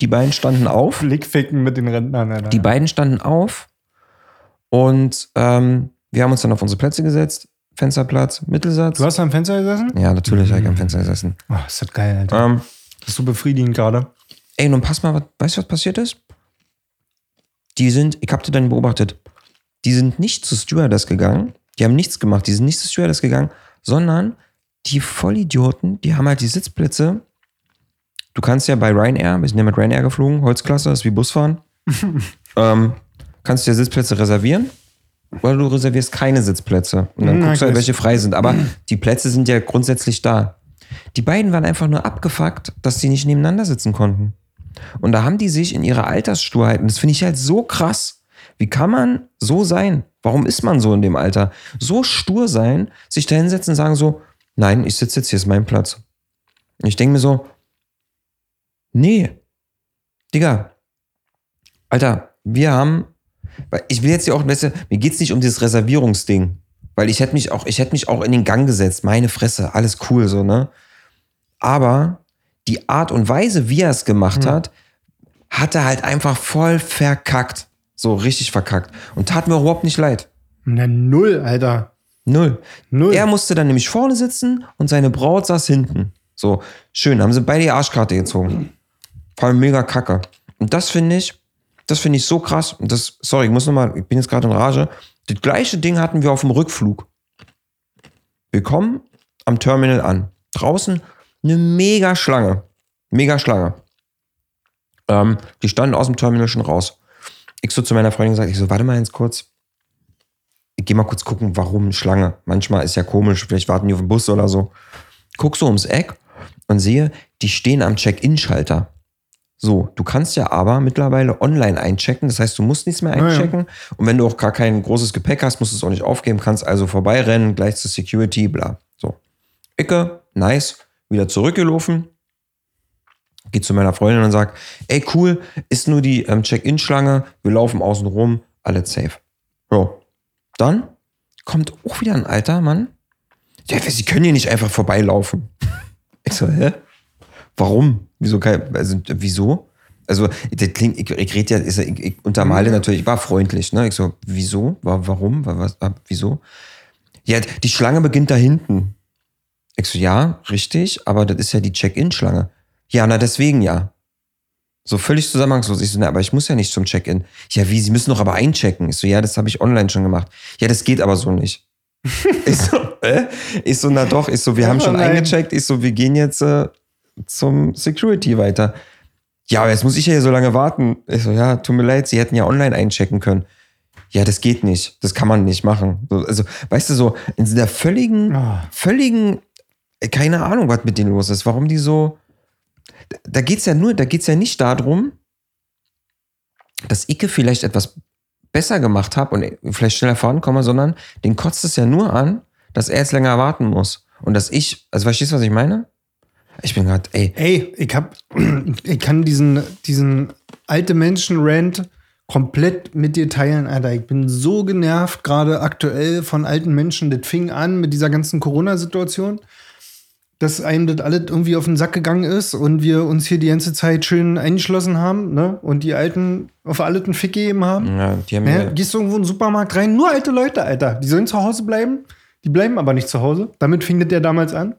Die beiden standen auf. Blickficken mit den Rentnern, Alter. Die beiden standen auf und ähm, wir haben uns dann auf unsere Plätze gesetzt. Fensterplatz, Mittelsatz. du hast am Fenster gesessen? Ja, natürlich habe ich am Fenster gesessen. Oh, ist das geil, Alter. Ähm, Das ist so befriedigend gerade. ey, nun pass mal, was, weißt du, was passiert ist? Die sind, ich hab die dann beobachtet, die sind nicht zu Stewardess gegangen, die haben nichts gemacht, die sind nicht zu Stewardess gegangen, sondern die Vollidioten, die haben halt die Sitzplätze. Du kannst ja bei Ryanair, wir sind ja mit Ryanair geflogen, Holzklasse, ist wie Busfahren, ähm, kannst du ja Sitzplätze reservieren oder du reservierst keine Sitzplätze und dann Hm, guckst du halt, welche frei sind. Aber die Plätze sind ja grundsätzlich da. Die beiden waren einfach nur abgefuckt, dass sie nicht nebeneinander sitzen konnten. Und da haben die sich in ihrer Alterssturheit, und das finde ich halt so krass. Wie kann man so sein? Warum ist man so in dem Alter? So stur sein, sich da hinsetzen und sagen so, nein, ich sitze jetzt hier, ist mein Platz. Und ich denke mir so, nee, Digga, Alter, wir haben, weil ich will jetzt ja auch, weißt du, mir geht's nicht um dieses Reservierungsding, weil ich hätte mich auch, ich hätte mich auch in den Gang gesetzt, meine Fresse, alles cool so, ne? Aber die Art und Weise, wie er es gemacht hat, hat er halt einfach voll verkackt. So richtig verkackt. Und tat mir überhaupt nicht leid. Na, null, Alter. Null. Null. Er musste dann nämlich vorne sitzen und seine Braut saß hinten. So, schön, haben sie beide die Arschkarte gezogen. Vor allem mega kacke. Und das finde ich, das finde ich so krass. Das, sorry, ich muss nochmal, ich bin jetzt gerade in Rage. Das gleiche Ding hatten wir auf dem Rückflug. Wir kommen am Terminal an. Draußen eine mega Schlange. Mega Schlange. Ähm, die standen aus dem Terminal schon raus. Ich so zu meiner Freundin gesagt, ich so, warte mal jetzt kurz. Ich geh mal kurz gucken, warum Schlange. Manchmal ist ja komisch, vielleicht warten die auf den Bus oder so. Guck so ums Eck und sehe, die stehen am Check-in-Schalter. So, du kannst ja aber mittlerweile online einchecken. Das heißt, du musst nichts mehr einchecken. Und wenn du auch gar kein großes Gepäck hast, musst du es auch nicht aufgeben, kannst also vorbeirennen, gleich zur Security, bla. So. Icke, nice, wieder zurückgelaufen. Geht zu meiner Freundin und sagt, ey, cool, ist nur die ähm, Check-in-Schlange, wir laufen außen rum, alles safe. So. Dann kommt auch wieder ein alter Mann. Ja, sie können hier nicht einfach vorbeilaufen. Ich so, hä? Warum? Wieso also, wieso? Also, das klingt, ich, ich rede ja, ich, ich untermale natürlich, ich war freundlich, ne? Ich so, wieso? War, warum? War, was, wieso? Ja, die Schlange beginnt da hinten. Ich so, ja, richtig, aber das ist ja die Check-in-Schlange. Ja, na, deswegen ja. So völlig zusammenhangslos. Ich so, na, aber ich muss ja nicht zum Check-in. Ja, wie? Sie müssen doch aber einchecken. Ich so, ja, das habe ich online schon gemacht. Ja, das geht aber so nicht. ich so, äh? Ich so, na doch. Ich so, wir Ja, haben schon nein. eingecheckt. Ich so, wir gehen jetzt äh, zum Security weiter. Ja, aber jetzt muss ich ja hier so lange warten. Ich so, ja, tut mir leid, Sie hätten ja online einchecken können. Ja, das geht nicht. Das kann man nicht machen. So, Also, weißt du, so in der völligen, Ah. völligen, äh, keine Ahnung, was mit denen los ist. Warum die so. Da geht's ja nur, da geht's ja nicht darum, dass Icke vielleicht etwas besser gemacht habe und vielleicht schneller vorankomme, sondern den kotzt es ja nur an, dass er jetzt länger warten muss. Und dass ich, also verstehst du, was ich meine? Ich bin gerade, ey, Ey, ich hab, ich kann diesen, diesen alte Menschen-Rant komplett mit dir teilen, Alter. Ich bin so genervt, gerade aktuell von alten Menschen. Das fing an mit dieser ganzen Corona-Situation, dass einem das alles irgendwie auf den Sack gegangen ist und wir uns hier die ganze Zeit schön eingeschlossen haben, ne? Und die Alten auf alles einen Fick gegeben haben. ja, die haben Ja, ja, gehst du irgendwo in den Supermarkt rein, nur alte Leute, Alter. Die sollen zu Hause bleiben, die bleiben aber nicht zu Hause. Damit fing das ja damals an.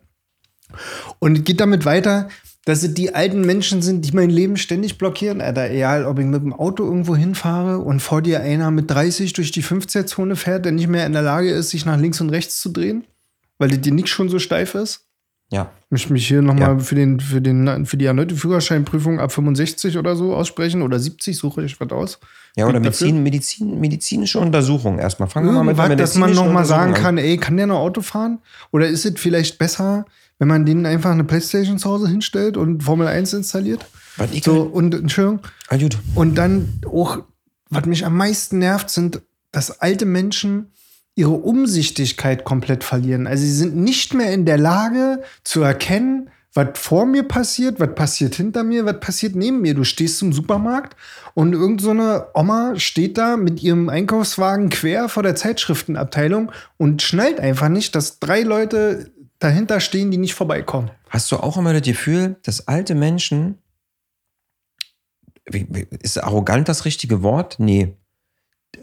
Und geht damit weiter, dass es die alten Menschen sind, die mein Leben ständig blockieren, Alter. Egal, ob ich mit dem Auto irgendwo hinfahre und vor dir einer mit 30 durch die 50er-Zone fährt, der nicht mehr in der Lage ist, sich nach links und rechts zu drehen, weil dir nicht schon so steif ist. ja. Ich möchte mich hier nochmal Ja. für, den, für, den, für die erneute Führerscheinprüfung ab 65 oder so aussprechen oder 70, suche ich was aus. Ja, oder Medizin, Medizin, medizinische Untersuchung erstmal. Fangen wir mal mit der Irgendwas, dass man medizinischen noch mal sagen kann, ey, kann der noch Auto fahren? Oder ist es vielleicht besser, wenn man denen einfach eine Playstation zu Hause hinstellt und Formel 1 installiert? Was ich So, und Entschuldigung. ah, gut. Und dann auch, was mich am meisten nervt, sind, dass alte Menschen ihre Umsichtigkeit komplett verlieren. Also sie sind nicht mehr in der Lage zu erkennen, was vor mir passiert, was passiert hinter mir, was passiert neben mir. Du stehst im Supermarkt und irgend so Oma steht da mit ihrem Einkaufswagen quer vor der Zeitschriftenabteilung und schnallt einfach nicht, dass drei Leute dahinter stehen, die nicht vorbeikommen. Hast du auch immer das Gefühl, dass alte Menschen. Wie, wie, ist arrogant das richtige Wort? Nee.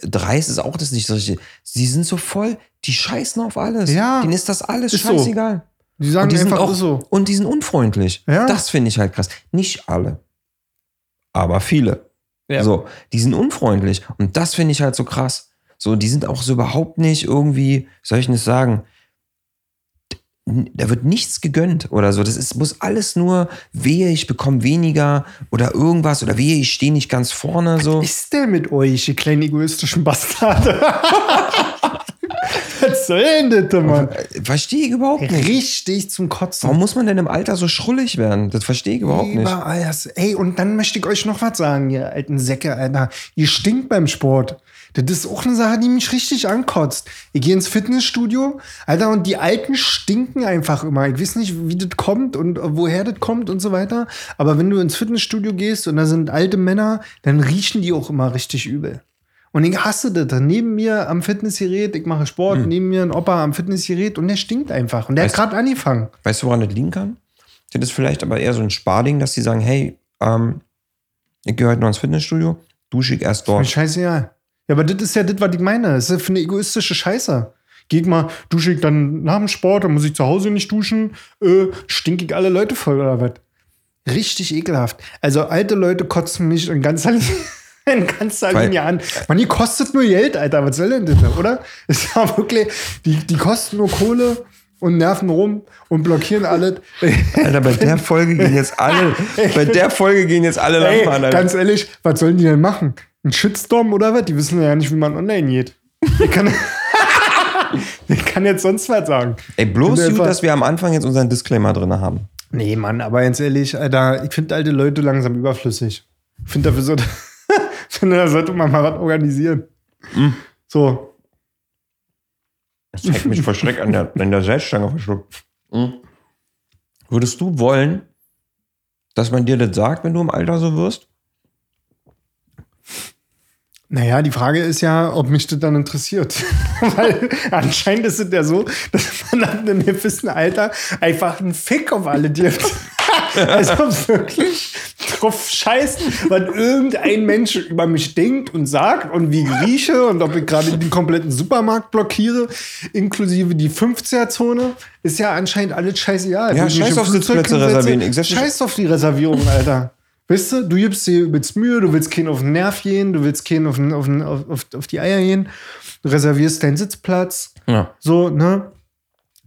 Dreist ist auch das nicht das richtige. Sie sind so voll, die scheißen auf alles. Ja. Denen ist das alles Ist so. scheißegal. Die sagen Und die, sind einfach auch, so. und die sind unfreundlich. Ja. Das finde ich halt krass. Nicht alle. Aber viele. Ja. So, die sind unfreundlich. Und das finde ich halt so krass. So, die sind auch so überhaupt nicht irgendwie, wie soll ich das sagen? Da wird nichts gegönnt oder so. Das ist, muss alles nur wehe, ich bekomme weniger oder irgendwas oder wehe, ich stehe nicht ganz vorne. So. Was ist denn mit euch, ihr kleinen egoistischen Bastarde? Was soll denn das, Mann? Verstehe ich überhaupt nicht. Richtig zum Kotzen. Warum muss man denn im Alter so schrullig werden? Das verstehe ich überhaupt nicht. Überall das- Ey, und dann möchte ich euch noch was sagen, ihr alten Säcke, Alter. Ihr stinkt beim Sport. Das ist auch eine Sache, die mich richtig ankotzt. Ich gehe ins Fitnessstudio, Alter, und die Alten stinken einfach immer. Ich weiß nicht, wie das kommt und woher das kommt und so weiter. Aber wenn du ins Fitnessstudio gehst und da sind alte Männer, dann riechen die auch immer richtig übel. Und ich hasse das. Neben mir am Fitnessgerät, ich mache Sport, neben mir ein Opa am Fitnessgerät und der stinkt einfach. Und der Weißt- hat gerade angefangen. Weißt du, woran das liegen kann? Das ist vielleicht aber eher so ein Sparding, dass die sagen, hey, ähm, ich gehe heute noch ins Fitnessstudio, dusche ich erst dort. scheißegal. Ja, aber das ist ja das, was ich meine. Das ist für eine egoistische Scheiße. Geh ich mal, dusche ich dann nach dem Sport, dann muss ich zu Hause nicht duschen, äh, stink ich alle Leute voll oder was? Richtig ekelhaft. Also alte Leute kotzen mich in ganzer, in ganzer Weil- Linie an. Man, die kostet nur Geld, Alter. Was soll denn das, oder? Ist ja wirklich, die, die kosten nur Kohle und nerven rum und blockieren alles. Alter, bei der Folge gehen jetzt alle, bei der Folge gehen jetzt alle Ey, Lampen an, Alter. ganz ehrlich, was sollen die denn machen? Ein Shitstorm oder was? Die wissen ja nicht, wie man online geht. Ich kann, ich kann jetzt sonst was sagen. Ey, bloß gut, dass wir am Anfang jetzt unseren Disclaimer drin haben. Nee, Mann, aber ganz ehrlich, Alter, ich finde alte Leute langsam überflüssig. Ich finde, dafür sollte, finde, da sollte man mal was organisieren. Mhm. So. Das zeigt mich vor Schreck an der, an der Salzstange verschluckt. Mhm. Würdest du wollen, dass man dir das sagt, wenn du im Alter so wirst? Naja, die Frage ist ja, ob mich das dann interessiert. Weil anscheinend ist es ja so, dass man ab einem gewissen Alter einfach einen Fick auf alle gibt. also wirklich drauf scheißt, was irgendein Mensch über mich denkt und sagt und wie ich rieche und ob ich gerade den kompletten Supermarkt blockiere, inklusive die 50er-Zone, ist ja anscheinend alles scheißegal. Ja, scheiß auf Sitzplätze reservieren. Scheiß auf die Reservierung, Alter. Weißt du, du gibst dir übelst Mühe, du willst keinen auf den Nerv gehen, du willst keinen auf, den, auf, den, auf, auf, die Eier gehen, du reservierst deinen Sitzplatz, Ja. so, ne?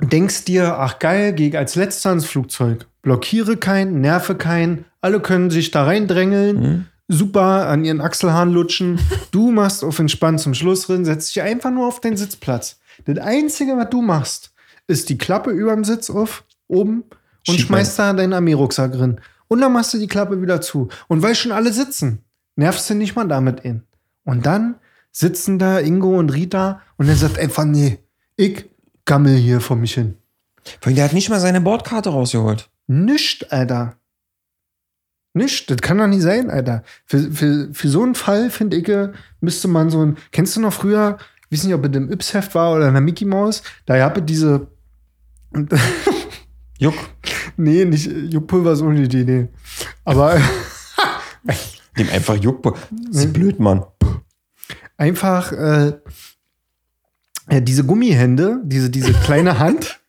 Denkst dir, ach geil, geh als letzter ins Flugzeug. Blockiere keinen, nerve keinen, alle können sich da reindrängeln, super an ihren Achselhahn lutschen. Du machst auf entspannt zum Schluss drin, setzt dich einfach nur auf deinen Sitzplatz. Das Einzige, was du machst, ist die Klappe über dem Sitz auf, oben, und Schieb schmeißt da deinen Armeerucksack drin. Und dann machst du die Klappe wieder zu. Und weil schon alle sitzen, nervst du nicht mal damit in. Und dann sitzen da Ingo und Rita und er sagt einfach, nee, ich gammel hier vor mich hin. Der hat nicht mal seine Bordkarte rausgeholt. Nicht, Alter. Nicht, das kann doch nicht sein, Alter. Für, für, für so einen Fall, finde ich, müsste man so ein. Kennst du noch früher, ich weiß nicht, ob es im Yps-Heft war oder in der Mickey Maus, da gab es diese. Juck. nee, nicht Juckpulver ist ohne die Idee. Aber Dem einfach Juck. Das ist blöd, Mann. einfach äh, ja, diese Gummihände, diese, diese kleine Hand,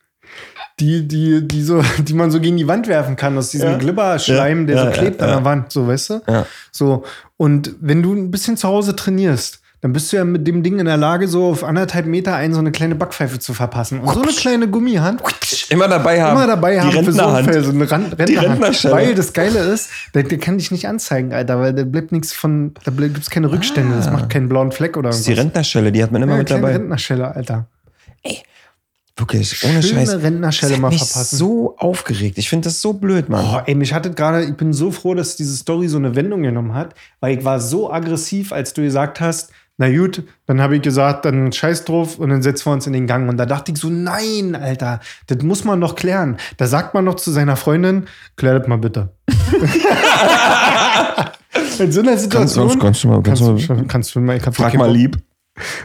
die, die, die, so, die man so gegen die Wand werfen kann, aus diesem Ja. Glibberschleim, der ja, so klebt an der Wand, so weißt du? Ja. So. Und wenn du ein bisschen zu Hause trainierst, dann bist du ja mit dem Ding in der Lage, so auf anderthalb Meter einen so eine kleine Backpfeife zu verpassen. Und so eine kleine Gummihand Immer dabei haben. immer dabei Die haben für so einen so eine Ran Rentnerhand. Rentnerschelle. Weil das Geile ist, der, der kann dich nicht anzeigen, Alter, weil da bleibt nichts von, da gibt es keine Rückstände, das macht keinen blauen Fleck oder Das ist die irgendwas. Rentnerstelle, die hat man immer Ja, mit dabei. Rentnerschelle, Alter. Wirklich, ohne Schöne Scheiß. Rentnerschelle mal mich verpassen. so aufgeregt. Ich finde das so blöd, Mann. Oh, ey, mich hattet gerade, ich bin so froh, dass diese Story so eine Wendung genommen hat, weil ich war so aggressiv, als du gesagt hast, na gut, dann habe ich gesagt, dann scheiß drauf und dann setzen wir uns in den Gang. Und da dachte ich so, nein, Alter, das muss man noch klären. Da sagt man noch zu seiner Freundin, klär das mal bitte. in so einer Situation. kannst du mal- kannst du mal- kannst, kannst du mal, ich Frag mal lieb.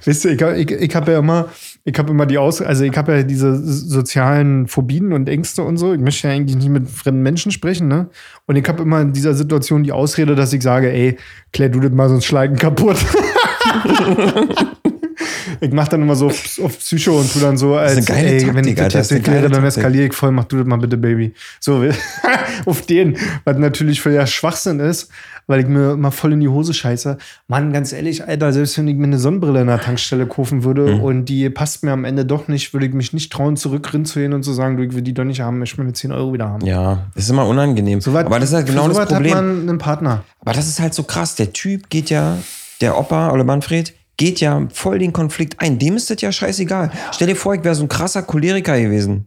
Weißt du, ich, ich, ich habe ja immer, ich habe immer die Aus, also ich habe ja diese sozialen Phobien und Ängste und so. Ich möchte ja eigentlich nicht mit fremden Menschen sprechen, ne? Und ich habe immer in dieser Situation die Ausrede, dass ich sage, ey, klär du das mal, sonst schlagen kaputt. ich mach dann immer so auf, auf Psycho und tu dann so, als ist eine geile ey, wenn Taktik, ich das jetzt das erkläre, dann eskaliere ich voll, mach du das mal bitte, Baby. So, auf den, was natürlich für ja Schwachsinn ist, weil ich mir mal voll in die Hose scheiße. Mann, ganz ehrlich, Alter, selbst wenn ich mir eine Sonnenbrille in der Tankstelle kaufen würde Mhm. und die passt mir am Ende doch nicht, würde ich mich nicht trauen, zurückrennen zu gehen und zu sagen, du, ich will die doch nicht haben, ich möchte meine 10 Euro wieder haben. Ja, das ist immer unangenehm. So was- Aber das ist halt genau so das Problem. hat man einen Partner. Aber das ist halt so krass. Der Typ geht ja, der Opa oder Manfred, geht ja voll den Konflikt ein. Dem ist das ja scheißegal. Stell dir vor, ich wäre so ein krasser Choleriker gewesen.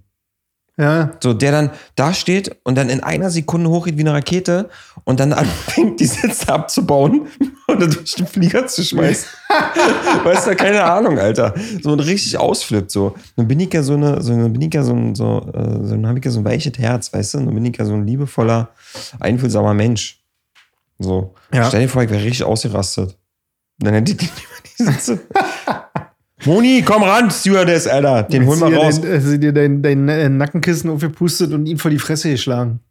Ja, So, der dann da steht und dann in einer Sekunde hochgeht wie eine Rakete und dann anfängt, die Sitze abzubauen und dann durch den Flieger zu schmeißen. weißt du, keine Ahnung, Alter. So ein richtig ausflippt, so. Dann bin ich ja so eine, so eine bin ich ja so ein, so, äh, so dann habe ich ja so ein weiches Herz, weißt du? Dann bin ich ja so ein liebevoller, einfühlsamer Mensch. So. Ja. Stell dir vor, ich wäre richtig ausgerastet. Dann hätte die die Sitze. Moni, komm ran, Stewardess, Alter. Den holen wir Hast du dir raus. Dein, hast du dir dein, dein äh, Nackenkissen aufgepustet und ihn vor die Fresse geschlagen.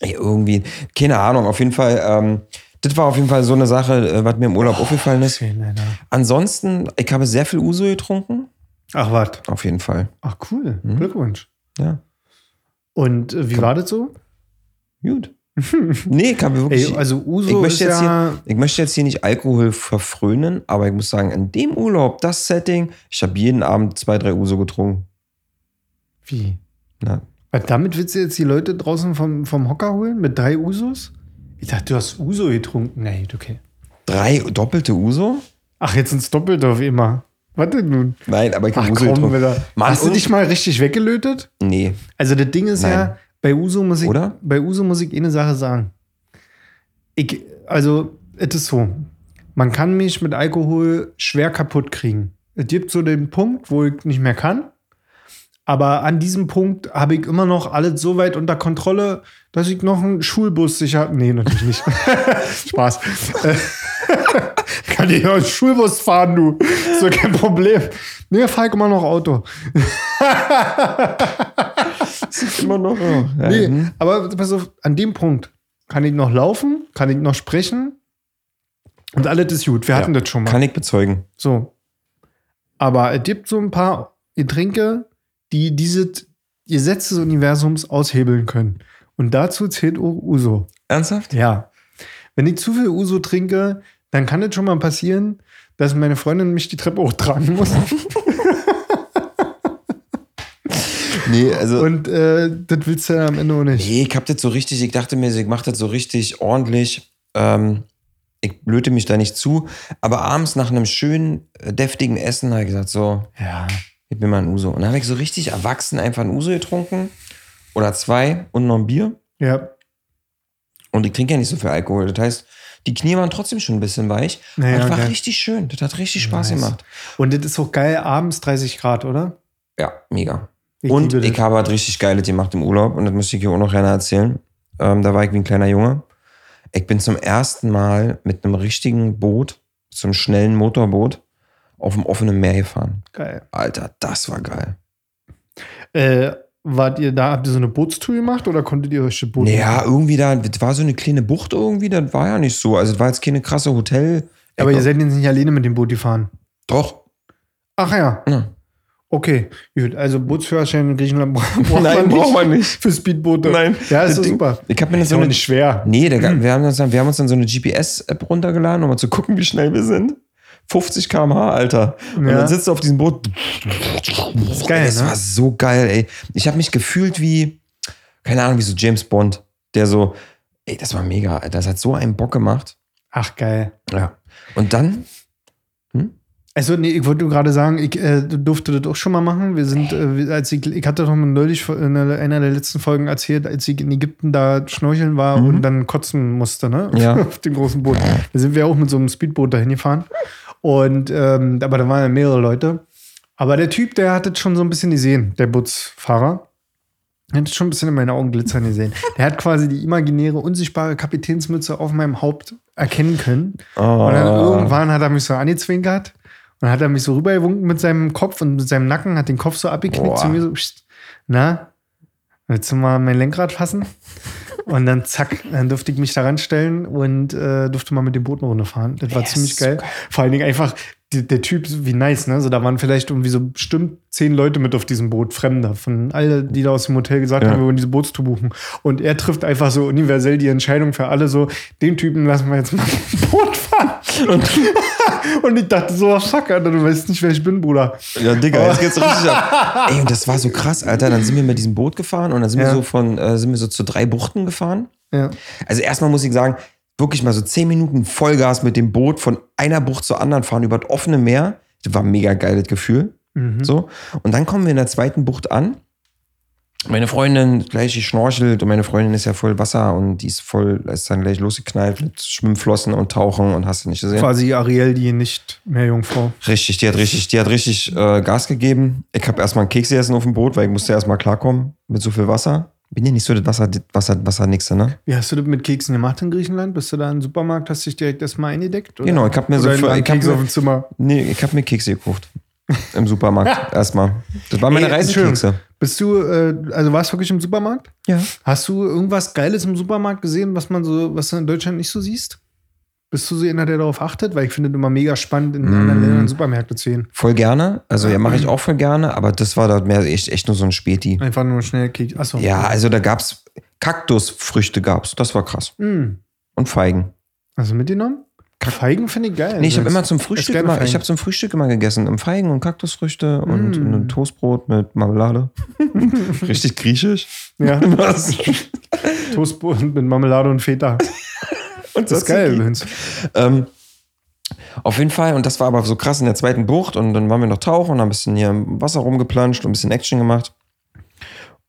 Ey, irgendwie, keine Ahnung, auf jeden Fall, ähm, das war auf jeden Fall so eine Sache, äh, was mir im Urlaub aufgefallen ist. Schön. Ansonsten, ich habe sehr viel Uso getrunken. Ach, was? Auf jeden Fall. Ach, cool. Mhm. Glückwunsch. Ja. Und äh, wie Komm. war das so? Gut. nee, kann mir wirklich. Ey, also ich Uso ist möchte, jetzt ja. hier, ich möchte jetzt hier nicht Alkohol verfrönen, aber ich muss sagen, in dem Urlaub, das Setting, ich habe jeden Abend zwei, drei Uso getrunken. Wie? Na, Was, damit willst du jetzt die Leute draußen vom, vom Hocker holen? Mit drei Usos? Ich dachte, du hast Uso getrunken. Nee, okay. drei doppelte Uso? Ach, jetzt ins Doppelte auf immer. Was denn nun? Nein, aber ich habe Uso komm, getrunken. Mann, Hast du dich mal richtig weggelötet? Nee. Also das Ding ist Nein. ja, bei Uso muss ich, Oder? bei Uso muss ich eine Sache sagen. Ich, also, es ist so. Man kann mich mit Alkohol schwer kaputt kriegen. Es gibt so den Punkt, wo ich nicht mehr kann. Aber an diesem Punkt habe ich immer noch alles so weit unter Kontrolle, dass ich noch einen Schulbus sicher. Nee, natürlich nicht. Spaß. Kann ich noch einen Schulbus fahren, du. Ist doch kein Problem. Nee, fahr ich immer noch Auto. Immer noch. Ja, Nee, hm. aber pass auf, an dem Punkt kann ich noch laufen, kann ich noch sprechen und alles ist gut. Wir hatten das schon mal. Kann ich bezeugen. so. Aber es gibt so ein paar Getränke, die dieses Gesetz des Universums aushebeln können. Und dazu zählt auch Uso. Ernsthaft? Ja. Wenn ich zu viel Uso trinke, dann kann es schon mal passieren, dass meine Freundin mich die Treppe hochtragen muss. Nee, also. Und äh, das willst du ja am Ende auch nicht. Nee, ich hab das so richtig, ich dachte mir, ich mach das so richtig ordentlich. Ähm, ich löte mich da nicht zu. Aber abends nach einem schönen, äh, deftigen Essen habe ich gesagt, so, Ja. ich bin mal ein Uso. Und dann habe ich so richtig erwachsen einfach ein Uso getrunken. Oder zwei und noch ein Bier. Ja. Und ich trinke ja nicht so viel Alkohol. Das heißt, die Knie waren trotzdem schon ein bisschen weich. Naja, das war geil. richtig schön. Das hat richtig Spaß Nice. gemacht. Und das ist auch geil, abends 30 Grad, oder? Ja, mega. Ich und ich das. habe halt richtig Geiles gemacht im Urlaub und das müsste ich hier auch noch gerne erzählen. Ähm, da war ich wie ein kleiner Junge. Ich bin zum ersten Mal mit einem richtigen Boot, zum schnellen Motorboot, auf dem offenen Meer gefahren. Geil. Alter, das war geil. Äh, wart ihr da, habt ihr so eine Bootstour gemacht oder konntet ihr euch Boot Naja, irgendwie da, das war so eine kleine Bucht irgendwie, das war ja nicht so. Also, das war jetzt keine krasse Hotel. Aber ihr seid jetzt nicht alleine mit dem Boot gefahren. Doch. Ach ja, Ja. Okay. Gut, also Bootsführerschein in Griechenland bra- braucht Nein, man nicht. braucht man nicht. Für Speedboote. Nein. Ja, ist Das Ding- super. Ich habe mir das Ist so eine nicht schwer. Nee, der, wir, haben uns dann, wir haben uns dann so eine GPS-App runtergeladen, um mal zu gucken, wie schnell wir sind. 50 km/h, Alter. Und Ja. dann sitzt du auf diesem Boot. ist geil, Das ne? war so geil, ey. Ich habe mich gefühlt wie, keine Ahnung, wie so James Bond, der so, ey, das war mega, Alter. Das hat so einen Bock gemacht. Ach, geil. Ja. Und dann, Also, nee, ich wollte nur gerade sagen, ich äh, durfte das auch schon mal machen. Wir sind, äh, als ich, ich hatte doch mal neulich in einer der letzten Folgen erzählt, als ich in Ägypten da schnorcheln war Mhm. und dann kotzen musste, ne? Ja. Auf dem großen Boot. Da sind wir auch mit so einem Speedboot dahin gefahren. Und, ähm, aber da waren ja mehrere Leute. Aber der Typ, der hat das schon so ein bisschen gesehen, der Bootsfahrer. Der hat das schon ein bisschen in meine Augen glitzern gesehen. Der hat quasi die imaginäre, unsichtbare Kapitänsmütze auf meinem Haupt erkennen können. oh, Und dann irgendwann hat er mich so angezwinkert und dann hat er mich so rübergewunken mit seinem Kopf und mit seinem Nacken, hat den Kopf so abgeknickt zu mir so, pst, na, willst du mal mein Lenkrad fassen? Und dann zack, dann durfte ich mich daran stellen und äh, durfte mal mit dem Boot eine Runde fahren. Das war Yes, ziemlich so geil. geil. Vor allen Dingen einfach, die, der Typ, wie nice, ne? So, da waren vielleicht irgendwie so bestimmt zehn Leute mit auf diesem Boot, Fremde, von alle, die da aus dem Hotel gesagt Ja. haben, wir wollen diese Bootstour buchen. Und er trifft einfach so universell die Entscheidung für alle so, den Typen lassen wir jetzt mal Boot fahren. Und, und ich dachte so, oh, fuck, Alter, du weißt nicht, wer ich bin, Bruder. Ja, Digga, jetzt geht's richtig ab. Ey, und das war so krass, Alter. Dann sind wir mit diesem Boot gefahren und dann sind Ja. wir so von, äh, sind wir so zu drei Buchten gefahren. Ja. Also erstmal muss ich sagen, wirklich mal so zehn Minuten Vollgas mit dem Boot von einer Bucht zur anderen fahren über das offene Meer. Das war ein mega geiles Gefühl. Mhm. So. Und dann kommen wir in der zweiten Bucht an. Meine Freundin gleich geschnorchelt und meine Freundin ist ja voll Wasser und die ist voll, ist dann gleich losgeknallt mit Schwimmflossen und Tauchen und hast du nicht gesehen. Quasi Ariel, die nicht mehr Jungfrau. Richtig, die hat richtig, die hat richtig äh, Gas gegeben. Ich habe erstmal einen Keks gegessen auf dem Boot, weil ich musste erstmal klarkommen mit so viel Wasser. Bin ja nicht so das Wasser, das Wasser, Wasser nix, ne? Wie hast du das mit Keksen gemacht in Griechenland? Bist du da im Supermarkt, hast dich direkt erstmal eingedeckt? Oder? Genau, ich hab mir so Oder einen ich hab Keks mir- auf dem Zimmer. Nee, ich habe mir Kekse gekauft. Im Supermarkt erstmal. Das waren meine Ey. Bist du, äh, also warst du wirklich im Supermarkt? Ja. Hast du irgendwas Geiles im Supermarkt gesehen, was man so, was du in Deutschland nicht so siehst? Bist du so einer, der darauf achtet? Weil ich finde es immer mega spannend, in Mm. anderen Ländern Supermärkte zu gehen. Voll gerne. Also ja, mache ich auch voll gerne, aber das war dort mehr echt, echt nur so ein Späti. Einfach nur schnell Keks. Achso. Ja, also da gab's Kaktusfrüchte gab's. Das war krass. Mm. Und Feigen. Also mitgenommen? Feigen finde ich geil. Nee, ich habe immer zum Frühstück immer, ich habe zum Frühstück immer gegessen. Im Feigen und Kaktusfrüchte und, Mm. und ein Toastbrot mit Marmelade. Richtig griechisch. Ja, Was? Toastbrot mit Marmelade und Feta. Und Das ist geil. Ähm, auf jeden Fall, und das war aber so krass in der zweiten Bucht. Und dann waren wir noch tauchen und haben ein bisschen hier im Wasser rumgeplanscht und ein bisschen Action gemacht.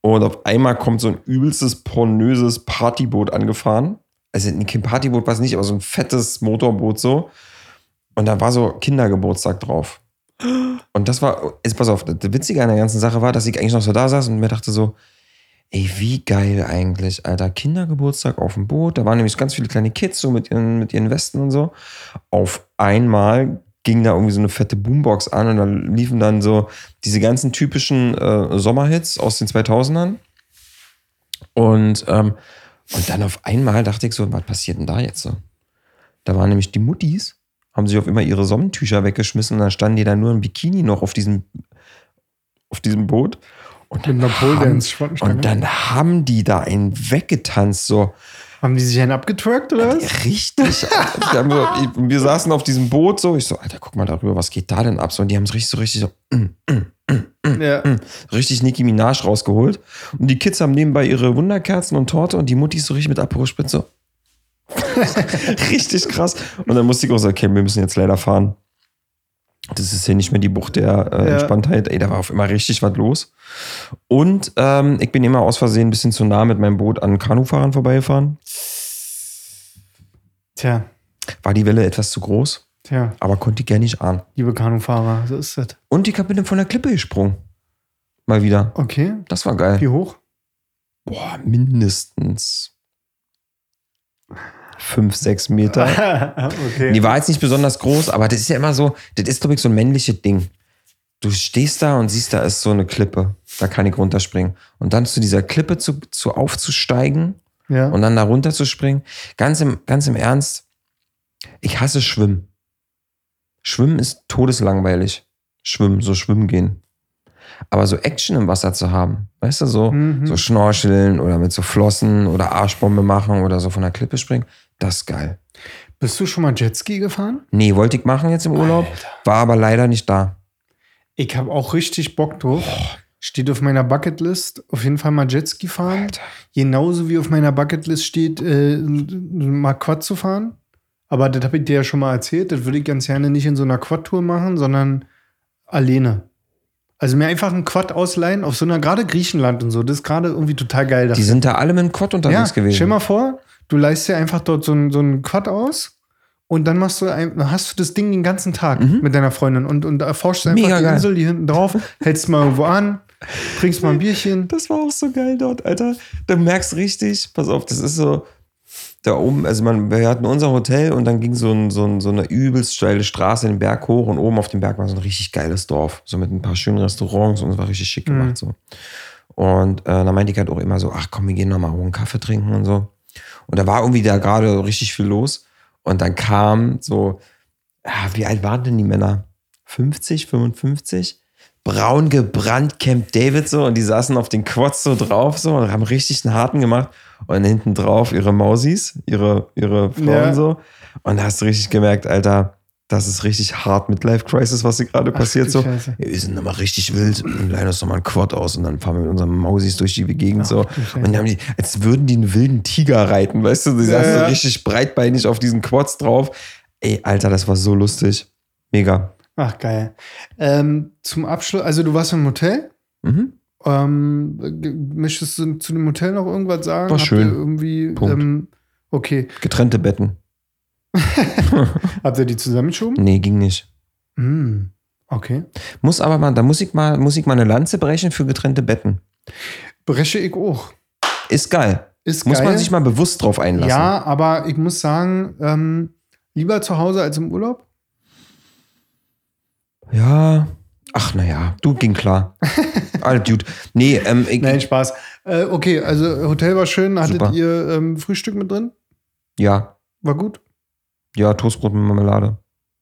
Und auf einmal kommt so ein übelstes, pornöses Partyboot angefahren. Also kein Partyboot war es nicht, aber so ein fettes Motorboot so. Und da war so Kindergeburtstag drauf. Und das war, jetzt pass auf, das Witzige an der ganzen Sache war, dass ich eigentlich noch so da saß und mir dachte so, ey, wie geil eigentlich, Alter. Kindergeburtstag auf dem Boot. Da waren nämlich ganz viele kleine Kids so mit ihren, mit ihren Westen und so. Auf einmal ging da irgendwie so eine fette Boombox an und dann liefen dann so diese ganzen typischen äh, Sommerhits aus den 2000ern. Und, ähm, und dann auf einmal dachte ich so, was passiert denn da jetzt so? Da waren nämlich die Muttis, haben sich auf immer ihre Sommentücher weggeschmissen und dann standen die da nur im Bikini noch auf diesem, auf diesem Boot. Und dann, haben, und dann haben die da einen weggetanzt, so. Haben die sich einen abgetwerkt oder was? Richtig. wir, wir saßen auf diesem Boot so. Ich so, Alter, guck mal darüber, was geht da denn ab? So, und die haben es richtig so richtig so, Ja. richtig Nicki Minaj rausgeholt. Und die Kids haben nebenbei ihre Wunderkerzen und Torte und die Muttis so richtig mit Aperol so. richtig krass. Und dann musste ich auch sagen, okay, wir müssen jetzt leider fahren. Das ist hier nicht mehr die Bucht der äh, Ja. Entspanntheit. Ey, da war auf immer richtig was los. Und ähm, ich bin immer aus Versehen ein bisschen zu nah mit meinem Boot an Kanufahrern vorbeigefahren. Tja, War die Welle etwas zu groß, tja, aber konnte ich gerne nicht ahnen. liebe Kanufahrer, so ist das. Und ich bin von der Klippe gesprungen. Mal wieder. Okay, Das war geil. wie hoch? Boah, mindestens fünf, sechs Meter. okay. Die war jetzt nicht besonders groß, aber das ist ja immer so, das ist, glaube ich, so ein männliches Ding. Du stehst da und siehst, da ist so eine Klippe. Da kann ich runterspringen. Und dann zu dieser Klippe zu, zu aufzusteigen ja. und dann da runterzuspringen. Ganz im, ganz im Ernst, ich hasse Schwimmen. Schwimmen ist todeslangweilig. Schwimmen, so schwimmen gehen. Aber so Action im Wasser zu haben, weißt du, so, Mhm. so schnorcheln oder mit so Flossen oder Arschbombe machen oder so von der Klippe springen, das ist geil. Bist du schon mal Jetski gefahren? Nee, wollte ich machen jetzt im Urlaub, war aber leider nicht da. Ich habe auch richtig Bock drauf. Steht auf meiner Bucketlist. Auf jeden Fall mal Jetski fahren. Alter. Genauso wie auf meiner Bucketlist steht, äh, mal Quad zu fahren. Aber das habe ich dir ja schon mal erzählt. Das würde ich ganz gerne nicht in so einer Quad-Tour machen, sondern alleine. Also mir einfach einen Quad ausleihen auf so einer, gerade Griechenland und so. Das ist gerade irgendwie total geil. Die sind da alle mit dem Quad unterwegs ja, gewesen. Stell mal vor, du leist dir einfach dort so einen so einen Quad aus und dann machst du ein, hast du das Ding den ganzen Tag mit deiner Freundin und, und erforschst einfach Mhm. Mega die geil. Insel, die hinten drauf, hältst mal irgendwo an, trinkst mal ein Bierchen. Das war auch so geil dort, Alter. Du merkst richtig, pass auf, das ist so, da oben, also man, wir hatten unser Hotel und dann ging so, ein, so, ein, so eine übelst steile Straße den Berg hoch und oben auf dem Berg war so ein richtig geiles Dorf. So mit ein paar schönen Restaurants und es war richtig schick Mhm. gemacht. So. Und äh, dann meinte ich halt auch immer so, ach komm, wir gehen noch mal hoch einen Kaffee trinken und so. Und da war irgendwie da gerade richtig viel los. Und dann kam so, ah, wie alt waren denn die Männer? 50, 55? Braun gebrannt Camp David so und die saßen auf den Quads so drauf so und haben richtig einen harten gemacht und hinten drauf ihre Mausis, ihre, ihre Frauen Ja. so. Und da hast du richtig gemerkt, Alter, das ist richtig hart mit Life Crisis, was hier gerade passiert so. Scheiße. Wir sind nochmal richtig wild und leihen uns nochmal ein Quad aus und dann fahren wir mit unseren Mausis durch die Gegend so. du Scheiße. Und dann haben die, als würden die einen wilden Tiger reiten, weißt du? Die Ja, saßen so ja. richtig breitbeinig auf diesen Quads drauf. Ey, Alter, das war so lustig. Mega. Ach, geil. Ähm, zum Abschluss, also du warst im Hotel. Mhm. Ähm, möchtest du zu dem Hotel noch irgendwas sagen? War Habt schön. Ihr irgendwie, Punkt. ähm, okay. Getrennte Betten. Habt ihr die zusammengeschoben? Nee, ging nicht. Hm. Okay. Muss aber mal, da muss ich mal, muss ich mal eine Lanze brechen für getrennte Betten. Breche ich auch. Ist geil. Ist Muss geil. man sich mal bewusst drauf einlassen. Ja, aber ich muss sagen, ähm, lieber zu Hause als im Urlaub. Ja. Ach, naja, du ging klar. Alles gut. Nee, ähm, ich, Nein, Spaß. Äh, okay, also Hotel war schön. Hattet Super. ihr ähm, Frühstück mit drin? ja. War gut? Ja, Toastbrot mit Marmelade.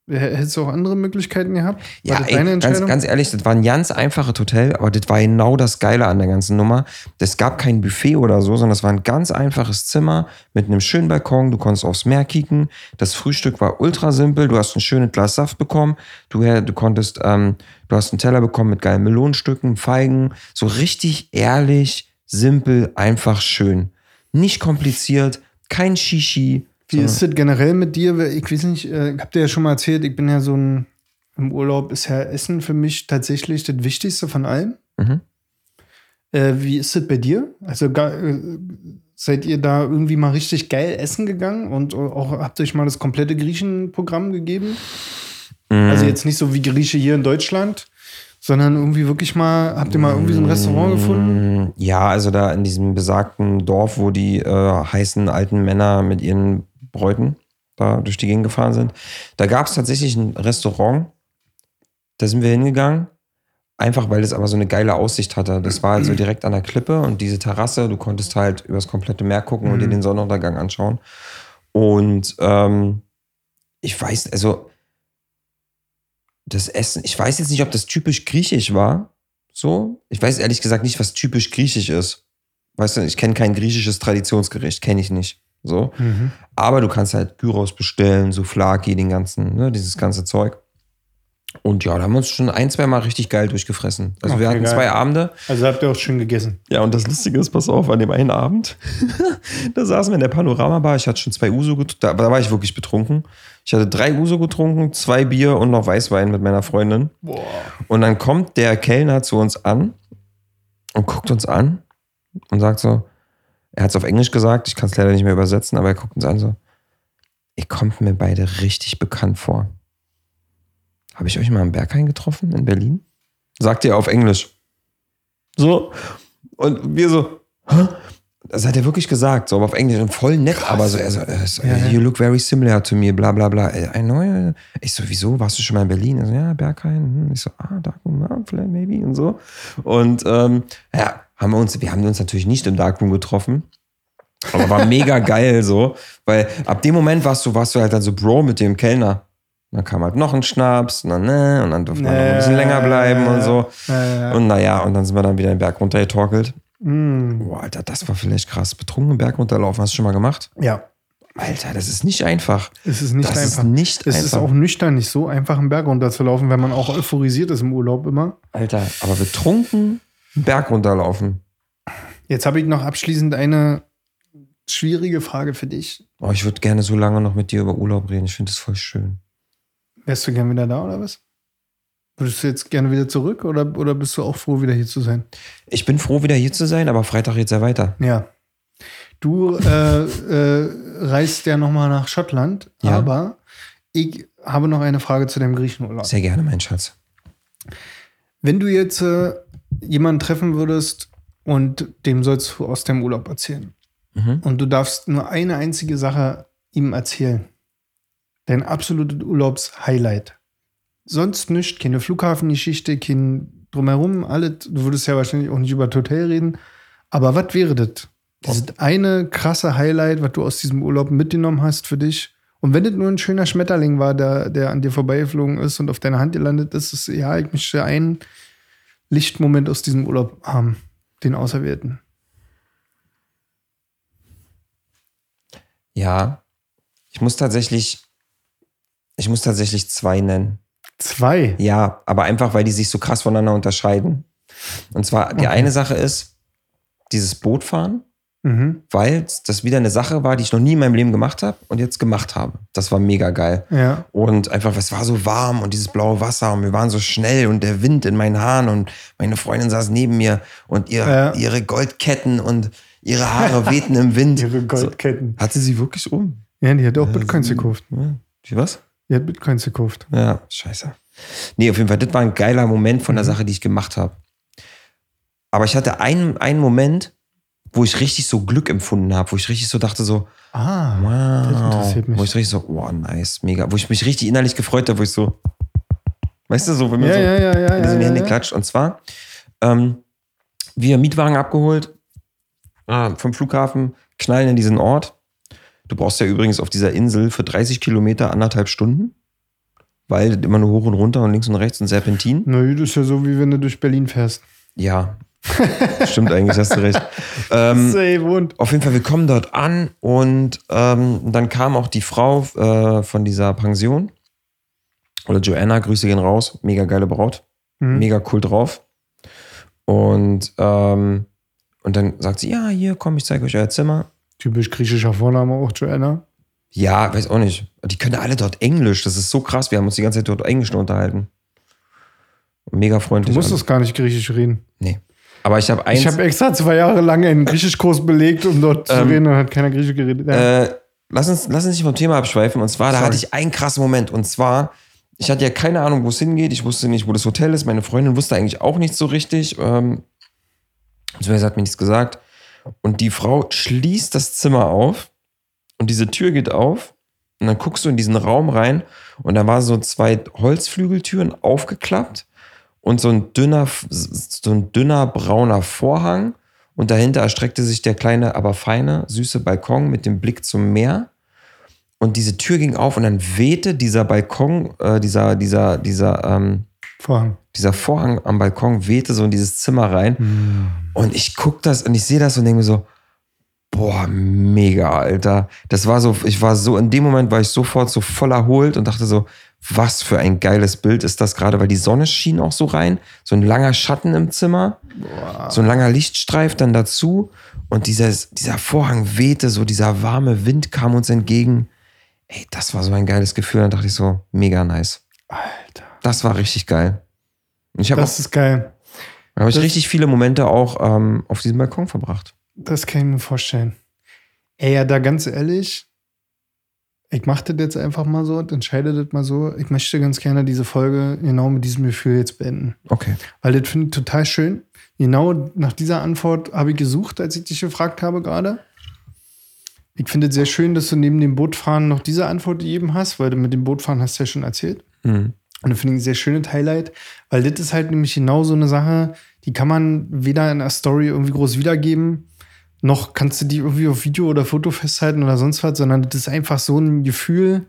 Hättest du auch andere Möglichkeiten gehabt? Ja, War ey, ganz, Entscheidung? ganz ehrlich, das war ein ganz einfaches Hotel, aber das war genau das Geile an der ganzen Nummer. Es gab kein Buffet oder so, sondern es war ein ganz einfaches Zimmer mit einem schönen Balkon. Du konntest aufs Meer kicken. Das Frühstück war ultra simpel. Du hast ein schönes Glas Saft bekommen. Du, du konntest, ähm, du hast einen Teller bekommen mit geilen Melonenstücken, Feigen. So richtig ehrlich, simpel, einfach schön. Nicht kompliziert, kein Shishi. Wie ist es generell mit dir? Ich weiß nicht, äh, ich hab dir ja schon mal erzählt, ich bin ja so ein, im Urlaub ist ja Essen für mich tatsächlich das Wichtigste von allem. Mhm. Äh, wie ist das bei dir? Also äh, seid ihr da irgendwie mal richtig geil essen gegangen und auch habt euch mal das komplette Griechenprogramm gegeben? Mhm. Also jetzt nicht so wie Grieche hier in Deutschland, sondern irgendwie wirklich mal, habt ihr mal irgendwie so ein Restaurant gefunden? Mm, Ja, also da in diesem besagten Dorf, wo die äh, heißen alten Männer mit ihren Bräuten da durch die Gegend gefahren sind, da gab es tatsächlich ein Restaurant, da sind wir hingegangen, einfach weil es aber so eine geile Aussicht hatte. Das war halt so direkt an der Klippe und diese Terrasse, du konntest halt übers komplette Meer gucken und dir den Sonnenuntergang anschauen. Und ähm, ich weiß, also das Essen, ich weiß jetzt nicht, ob das typisch griechisch war. So. Ich weiß ehrlich gesagt nicht, was typisch griechisch ist. Weißt du, ich kenne kein griechisches Traditionsgericht, kenne ich nicht. So. Mhm. Aber du kannst halt Gyros bestellen, Souflaki, den ganzen, ne, dieses ganze Zeug. Und ja, da haben wir uns schon ein, zwei Mal richtig geil durchgefressen. Also wir Okay, hatten geil. zwei Abende. Also habt ihr auch schön gegessen. Ja, und das Lustige ist, pass auf, an dem einen Abend, da saßen wir in der Panoramabar. Ich hatte schon zwei Uso getrunken, da, da war ich wirklich betrunken. Ich hatte drei Uso getrunken, zwei Bier und noch Weißwein mit meiner Freundin. Boah. Und dann kommt der Kellner zu uns an und guckt uns an und sagt so, er hat es auf Englisch gesagt, ich kann es leider nicht mehr übersetzen, aber er guckt uns an so, ihr kommt mir beide richtig bekannt vor. Habe ich euch mal am Berghain getroffen in Berlin? Sagt er auf Englisch. So. Und wir so, Hä? Das hat er wirklich gesagt, so aber auf Englisch und voll nett, aber so, er so, er so Ja, ja. you look very similar to me, bla bla bla. I know. Ich so, wieso? Warst du schon mal in Berlin? Er so, ja, Berghain. Hm. Ich so, ah, ah, vielleicht, maybe und so. Und ähm, ja, haben wir uns, wir haben uns natürlich nicht im Darkroom getroffen. Aber war mega geil so, weil ab dem Moment warst du, warst du halt dann so Bro mit dem Kellner. Dann kam halt noch ein Schnaps und dann, ne, und dann durfte man noch ein bisschen länger bleiben und so. Und naja, und dann sind wir dann wieder den Berg runtergetorkelt. mh. Boah, Alter, das war vielleicht krass. Betrunken Berg runterlaufen, hast du schon mal gemacht? Ja, Alter, das ist nicht einfach. es ist nicht das einfach. ist nicht es einfach. ist auch nüchtern, nicht so einfach einen Berg runterzulaufen, wenn man auch euphorisiert ist im Urlaub immer. Alter, aber betrunken den Berg runterlaufen. Jetzt habe ich noch abschließend eine schwierige Frage für dich. Oh, ich würde gerne so lange noch mit dir über Urlaub reden. Ich finde das voll schön. Wärst du gern wieder da oder was? Würdest du jetzt gerne wieder zurück oder, oder bist du auch froh, wieder hier zu sein? Ich bin froh, wieder hier zu sein, aber Freitag geht's ja weiter. Ja. Du äh, äh, reist ja nochmal nach Schottland, Ja. aber ich habe noch eine Frage zu deinem Griechenurlaub. Sehr gerne, mein Schatz. Wenn du jetzt äh, jemanden treffen würdest und dem sollst du aus deinem Urlaub erzählen Mhm. und du darfst nur eine einzige Sache ihm erzählen, dein absolutes Urlaubshighlight. Sonst nichts, keine Flughafengeschichte, kein drumherum, alles. Du würdest ja wahrscheinlich auch nicht über das Hotel reden. Aber was wäre das? Dieses eine krasse Highlight, was du aus diesem Urlaub mitgenommen hast für dich. Und wenn das nur ein schöner Schmetterling war, der, der an dir vorbeigeflogen ist und auf deiner Hand gelandet ist, ist ja, ich möchte einen Lichtmoment aus diesem Urlaub haben, den Auserwählten. Ja, ich muss tatsächlich, ich muss tatsächlich zwei nennen. Zwei. Ja, aber einfach, weil die sich so krass voneinander unterscheiden. Und zwar, die Okay. eine Sache ist dieses Bootfahren, Mhm. weil das wieder eine Sache war, die ich noch nie in meinem Leben gemacht habe und jetzt gemacht habe. Das war mega geil. Ja. Und einfach, es war so warm und dieses blaue Wasser und wir waren so schnell und der Wind in meinen Haaren und meine Freundin saß neben mir und ihr, Ja. ihre Goldketten und ihre Haare wehten im Wind. Ihre Goldketten. So, hatte sie wirklich um? Ja, die hat auch Bitcoins gekauft. Ja. Die was? Die hat Bitcoins gekauft. Ja, scheiße. Nee, auf jeden Fall, das war ein geiler Moment von der Sache, die ich gemacht habe. Aber ich hatte einen, einen Moment, wo ich richtig so Glück empfunden habe, wo ich richtig so dachte so, Ah, wow. das interessiert mich. Wo ich richtig so, wow, nice, mega. Wo ich mich richtig innerlich gefreut habe, wo ich so, weißt du, so, wenn man Ja, so ja, ja, ja. in ja, Hände klatscht. Und zwar, ähm, wir Mietwagen abgeholt, ah, vom Flughafen, knallen in diesen Ort. Du brauchst ja übrigens auf dieser Insel für 30 Kilometer anderthalb Stunden, weil immer nur hoch und runter und links und rechts und Serpentin. Na, das ist ja so, wie wenn du durch Berlin fährst. Ja, stimmt eigentlich, hast du recht. Ähm, wohnt. auf jeden Fall, wir kommen dort an und ähm, dann kam auch die Frau äh, von dieser Pension. Oder Joanna, Grüße gehen raus. Mega geile Braut. Mhm. Mega cool drauf. Und, ähm, und dann sagt sie, ja, hier, komm, ich zeige euch euer Zimmer. Typisch griechischer Vorname auch, Joanna. Ja, weiß auch nicht. Die können alle dort Englisch. Das ist so krass. Wir haben uns die ganze Zeit dort Englisch nur unterhalten. Mega Du freundlich. musstest gar nicht griechisch reden. nee. Aber ich habe eins. Ich habe extra zwei Jahre lang einen Griechischkurs belegt, um dort zu Ähm, reden und hat keiner Griechisch geredet. Ja. Äh, lass, uns, lass uns nicht vom Thema abschweifen. Und zwar, da Sorry. hatte ich einen krassen Moment. Und zwar, ich hatte ja keine Ahnung, wo es hingeht. Ich wusste nicht, wo das Hotel ist. Meine Freundin wusste eigentlich auch nicht so richtig. Ähm, beziehungsweise hat mir nichts gesagt. Und die Frau schließt das Zimmer auf und diese Tür geht auf. Und dann guckst du in diesen Raum rein und da waren so zwei Holzflügeltüren aufgeklappt und so ein dünner, so ein dünner brauner Vorhang. Und dahinter erstreckte sich der kleine, aber feine, süße Balkon mit dem Blick zum Meer. Und diese Tür ging auf und dann wehte dieser Balkon, äh, dieser, dieser, dieser, ähm, Vorhang. dieser Vorhang am Balkon wehte so in dieses Zimmer rein. Hm. Und ich guck das und ich sehe das und denke mir so, boah, mega, Alter. Das war so, ich war so, in dem Moment war ich sofort so voll erholt und dachte so, was für ein geiles Bild ist das gerade, weil die Sonne schien auch so rein, so ein langer Schatten im Zimmer, so ein langer Lichtstreif dann dazu und dieses, dieser Vorhang wehte, so dieser warme Wind kam uns entgegen. Ey, das war so ein geiles Gefühl. Dann dachte ich so, mega nice. Alter. Das war richtig geil. Ich habe Das ist geil. hab ich das- richtig viele Momente auch ähm, auf diesem Balkon verbracht. Das kann ich mir vorstellen. Ey, ja, da ganz ehrlich, ich mache das jetzt einfach mal so und entscheide das mal so. Ich möchte ganz gerne diese Folge genau mit diesem Gefühl jetzt beenden. Okay. Weil das finde ich total schön. Genau nach dieser Antwort habe ich gesucht, als ich dich gefragt habe gerade. Ich finde es sehr schön, dass du neben dem Bootfahren noch diese Antwort gegeben hast, weil du mit dem Bootfahren hast du ja schon erzählt. Mhm. Und das finde ich ein sehr schönes Highlight, weil das ist halt nämlich genau so eine Sache, die kann man weder in einer Story irgendwie groß wiedergeben, noch kannst du die irgendwie auf Video oder Foto festhalten oder sonst was, sondern das ist einfach so ein Gefühl,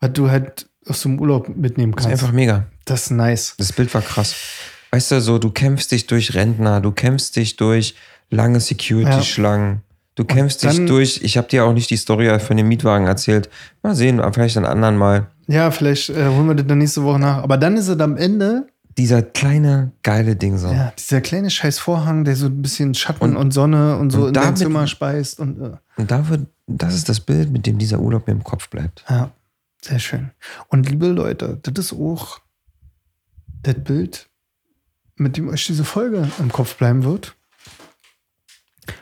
was du halt aus dem Urlaub mitnehmen Das ist kannst. einfach mega. das ist nice. Das Bild war krass. Weißt du, so, du kämpfst dich durch Rentner, du kämpfst dich durch lange Security-Schlangen. Du kämpfst dich dann- durch, ich habe dir auch nicht die Story von dem Mietwagen erzählt. Mal sehen, vielleicht ein anderen Mal. Ja, vielleicht äh, holen wir das dann nächste Woche nach. Aber dann ist es am Ende, Dieser kleine, geile Ding so. ja, dieser kleine scheiß Vorhang, der so ein bisschen Schatten Und- und, Sonne und so und in dein Zimmer speist. Und äh, Und da wird, das ist das Bild, mit dem dieser Urlaub mir im Kopf bleibt. ja, sehr schön. Und liebe Leute, das ist auch das Bild, mit dem euch diese Folge im Kopf bleiben wird.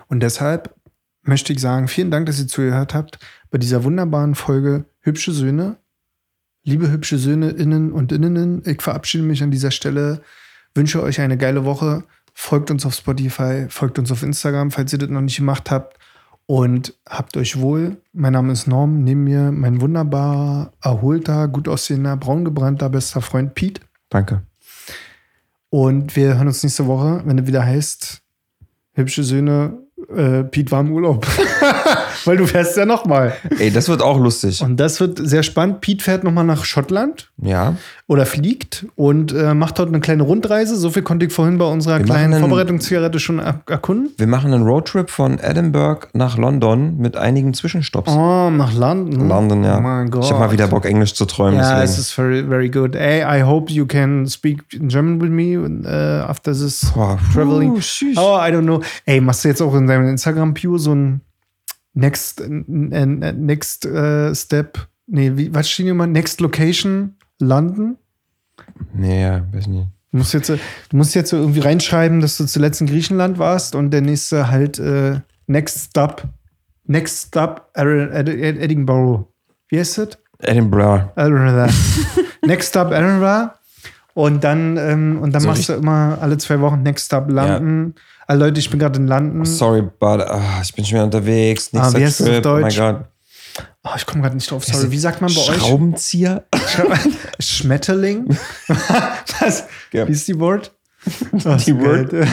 Und deshalb möchte ich sagen, vielen Dank, dass ihr zugehört habt bei dieser wunderbaren Folge Hübsche Söhne. Liebe hübsche Söhne innen und Innenen, ich verabschiede mich an dieser Stelle, wünsche euch eine geile Woche. Folgt uns auf Spotify, folgt uns auf Instagram, falls ihr das noch nicht gemacht habt. Und habt euch wohl. Mein Name ist Norm. Neben mir mein wunderbar erholter, gut aussehender, braungebrannter bester Freund Pete. Danke. Und wir hören uns nächste Woche, wenn es wieder heißt, hübsche Söhne, äh, Pete war im Urlaub. Weil du fährst ja nochmal. Ey, das wird auch lustig. Und das wird sehr spannend. Pete fährt nochmal nach Schottland Ja. oder fliegt und äh, macht dort eine kleine Rundreise. So viel konnte ich vorhin bei unserer Wir kleinen einen- Vorbereitungszigarette schon er erkunden. Wir machen einen Roadtrip von Edinburgh nach London mit einigen Zwischenstopps. Oh, nach London. London, ja. Oh mein Gott. Ich habe mal wieder Bock, Englisch zu träumen. Ja, es deswegen. ist very, very good. Hey, I hope you can speak in German with me uh, after this Boah, traveling. puh. Oh, I don't know. Ey, machst du jetzt auch in deinem Instagram-Pew so ein Next, Next äh, Step? Nee, wie, was hier mal? Next Location London? Nee, ja, weiß nicht. Du musst jetzt, du musst jetzt so irgendwie reinschreiben, dass du zuletzt in Griechenland warst und der nächste halt äh, Next Stop. Next Stop Ed- Ed- Edinburgh. Wie heißt das? Edinburgh. Edinburgh. Next Stop Edinburgh. Und dann, ähm, und dann So machst du immer alle zwei Wochen Next Stop London. Ah, Leute, ich bin gerade in London. Sorry, but ah, ich bin schon wieder unterwegs. Ah, wie heißt das auf Trip. Deutsch? Oh mein Gott. Oh, ich komme gerade nicht drauf. Sorry, wie sagt man bei euch? Schraubenzieher? Schmetterling? Was? Ja. Wie ist die Wort? Oh, Die geil.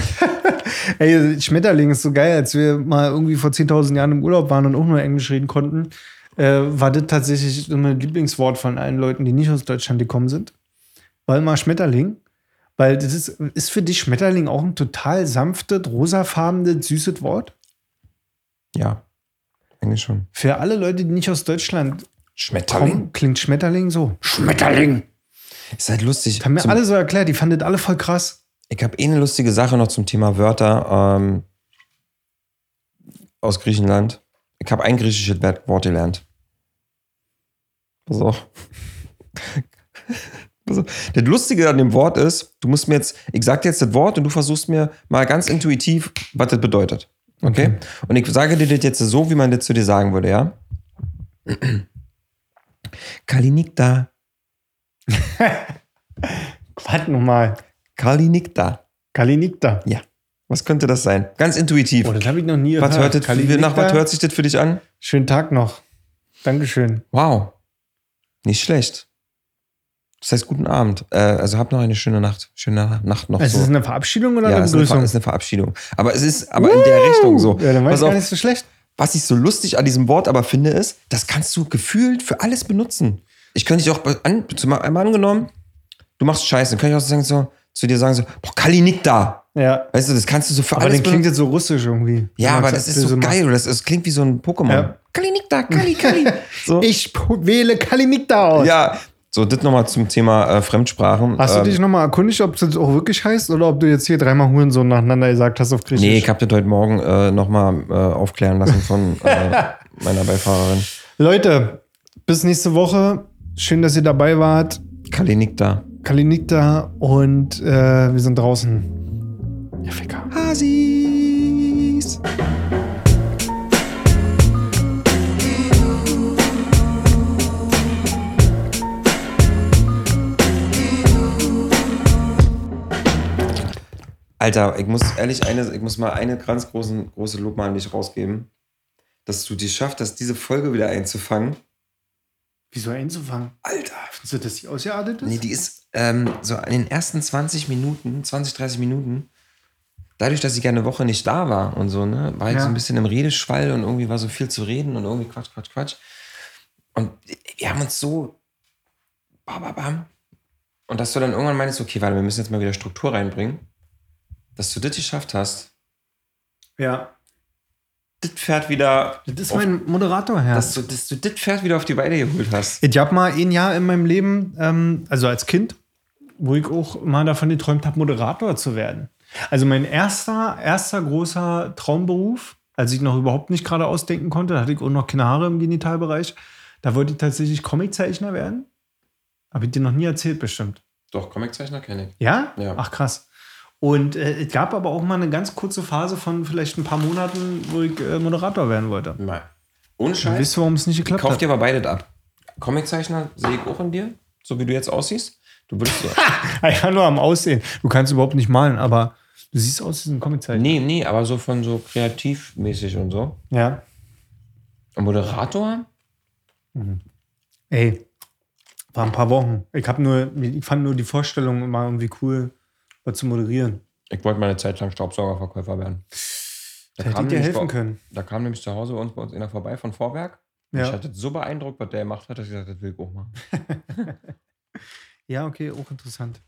Ey, Schmetterling ist so geil, als wir mal irgendwie vor 10.000 Jahren im Urlaub waren und auch nur Englisch reden konnten, äh, war das tatsächlich mein Lieblingswort von allen Leuten, die nicht aus Deutschland gekommen sind. Weil mal Schmetterling. Weil das ist, ist für dich Schmetterling auch ein total sanftes, rosafarbenes, süßes Wort? Ja, eigentlich schon. Für alle Leute, die nicht aus Deutschland Schmetterling. kommen, klingt Schmetterling so. Schmetterling! Ist halt lustig. Haben mir Zum- alle so erklärt, die fanden das alle voll krass. Ich habe eh eine lustige Sache noch zum Thema Wörter ähm, aus Griechenland. Ich habe ein griechisches Wort Wort gelernt. Pass auf. Auf. Das Lustige an dem Wort ist, du musst mir jetzt, ich sag dir jetzt das Wort und du versuchst mir mal ganz intuitiv, was das bedeutet. Okay? Und ich sage dir das jetzt so, wie man das zu dir sagen würde, ja? Kalinikta. Warte nochmal. Kalinikta. Kalinikta. Ja. Was könnte das sein? Ganz intuitiv. Oh, das habe ich noch nie Was hört, das, nach was hört sich das für dich an? Schönen Tag noch. Dankeschön. Wow. Nicht schlecht. Das heißt, guten Abend. Äh, also habt noch eine schöne Nacht. Schöne Nacht noch. Ist so. es eine Verabschiedung oder ja, eine ist Begrüßung? ist eine Verabschiedung. Aber es ist aber in der Richtung so. Ja, dann war Pass gar nicht so schlecht. was ich so lustig an diesem Wort aber finde, ist, das kannst du gefühlt für alles benutzen. Ich könnte dich auch an, einmal angenommen, du machst Scheiße, dann könnte ich auch sagen, so, zu dir sagen so, boah, Kalinikta. Ja. Weißt du, das kannst du so für Aber alles dann klingt jetzt so russisch irgendwie. Ja, aber das ist so geil. Das, das klingt wie so ein Pokémon. Ja. Kalinikta, Kali, Kali. So. Ich wähle Kalinikta aus. Ja, so, das nochmal zum Thema äh, Fremdsprachen. Hast du Ähm, dich nochmal erkundigt, ob das auch wirklich heißt oder ob du jetzt hier dreimal Hurensohn nacheinander gesagt hast auf Griechisch? Nee, ich habe das heute Morgen äh, nochmal äh, aufklären lassen von äh, meiner Beifahrerin. Leute, bis nächste Woche. Schön, dass ihr dabei wart. Kalinikta. Kalinikta und äh, wir sind draußen. Ja, Ficker. Hasis. Alter, ich muss ehrlich eine, ich muss mal eine ganz großen, große Lob mal an dich rausgeben, dass du die schaffst, dass diese Folge wieder einzufangen. Wieso einzufangen? Alter, Findest du, dass die ausgeartet ist? Nee, die ist ähm, so in den ersten 20 Minuten, 20, 30 Minuten, dadurch, dass ich gerne eine Woche nicht da war und so, ne, war ich Ja. so ein bisschen im Redeschwall und irgendwie war so viel zu reden und irgendwie Quatsch, Quatsch, Quatsch. Und wir haben uns so bam, bam, bam. Und dass du dann irgendwann meinst, okay, warte, wir müssen jetzt mal wieder Struktur reinbringen, dass du das geschafft hast, ja. das Pferd wieder, Das ist auf, mein Moderatorherz. dass du, dass du das Pferd wieder auf die Weide geholt hast. Ich habe mal ein Jahr in meinem Leben, ähm, also als Kind, wo ich auch mal davon geträumt habe, Moderator zu werden. Also mein erster, erster großer Traumberuf, als ich noch überhaupt nicht gerade ausdenken konnte, da hatte ich auch noch keine Haare im Genitalbereich, da wollte ich tatsächlich Comiczeichner werden. Habe ich dir noch nie erzählt, bestimmt. Doch, Comiczeichner kenne ich. Ja? Ja. Ach krass. Und äh, es gab aber auch mal eine ganz kurze Phase von vielleicht ein paar Monaten, wo ich äh, Moderator werden wollte. Mal. Ohne Scheiß. wisst, warum es nicht geklappt Kauf hat. dir aber beides ab. Comiczeichner sehe ich auch in dir, so wie du jetzt aussiehst. Du würdest so. Ja, nur am Aussehen. Du kannst überhaupt nicht malen, aber du siehst aus wie ein Comiczeichner. nee, nee, aber so von so kreativmäßig und so. Ja. Ein Moderator? Ey, war ein paar Wochen. Ich habe nur, ich fand nur die Vorstellung immer irgendwie cool, was zu moderieren. Ich wollte mal eine Zeit lang Staubsaugerverkäufer werden. Da hätte ich dir helfen bei- können. Da kam nämlich zu Hause bei uns, bei uns einer vorbei von Vorwerk. Ja. Ich hatte so beeindruckt, was der gemacht hat, dass ich gesagt habe, das will ich auch machen. Ja, okay, auch interessant.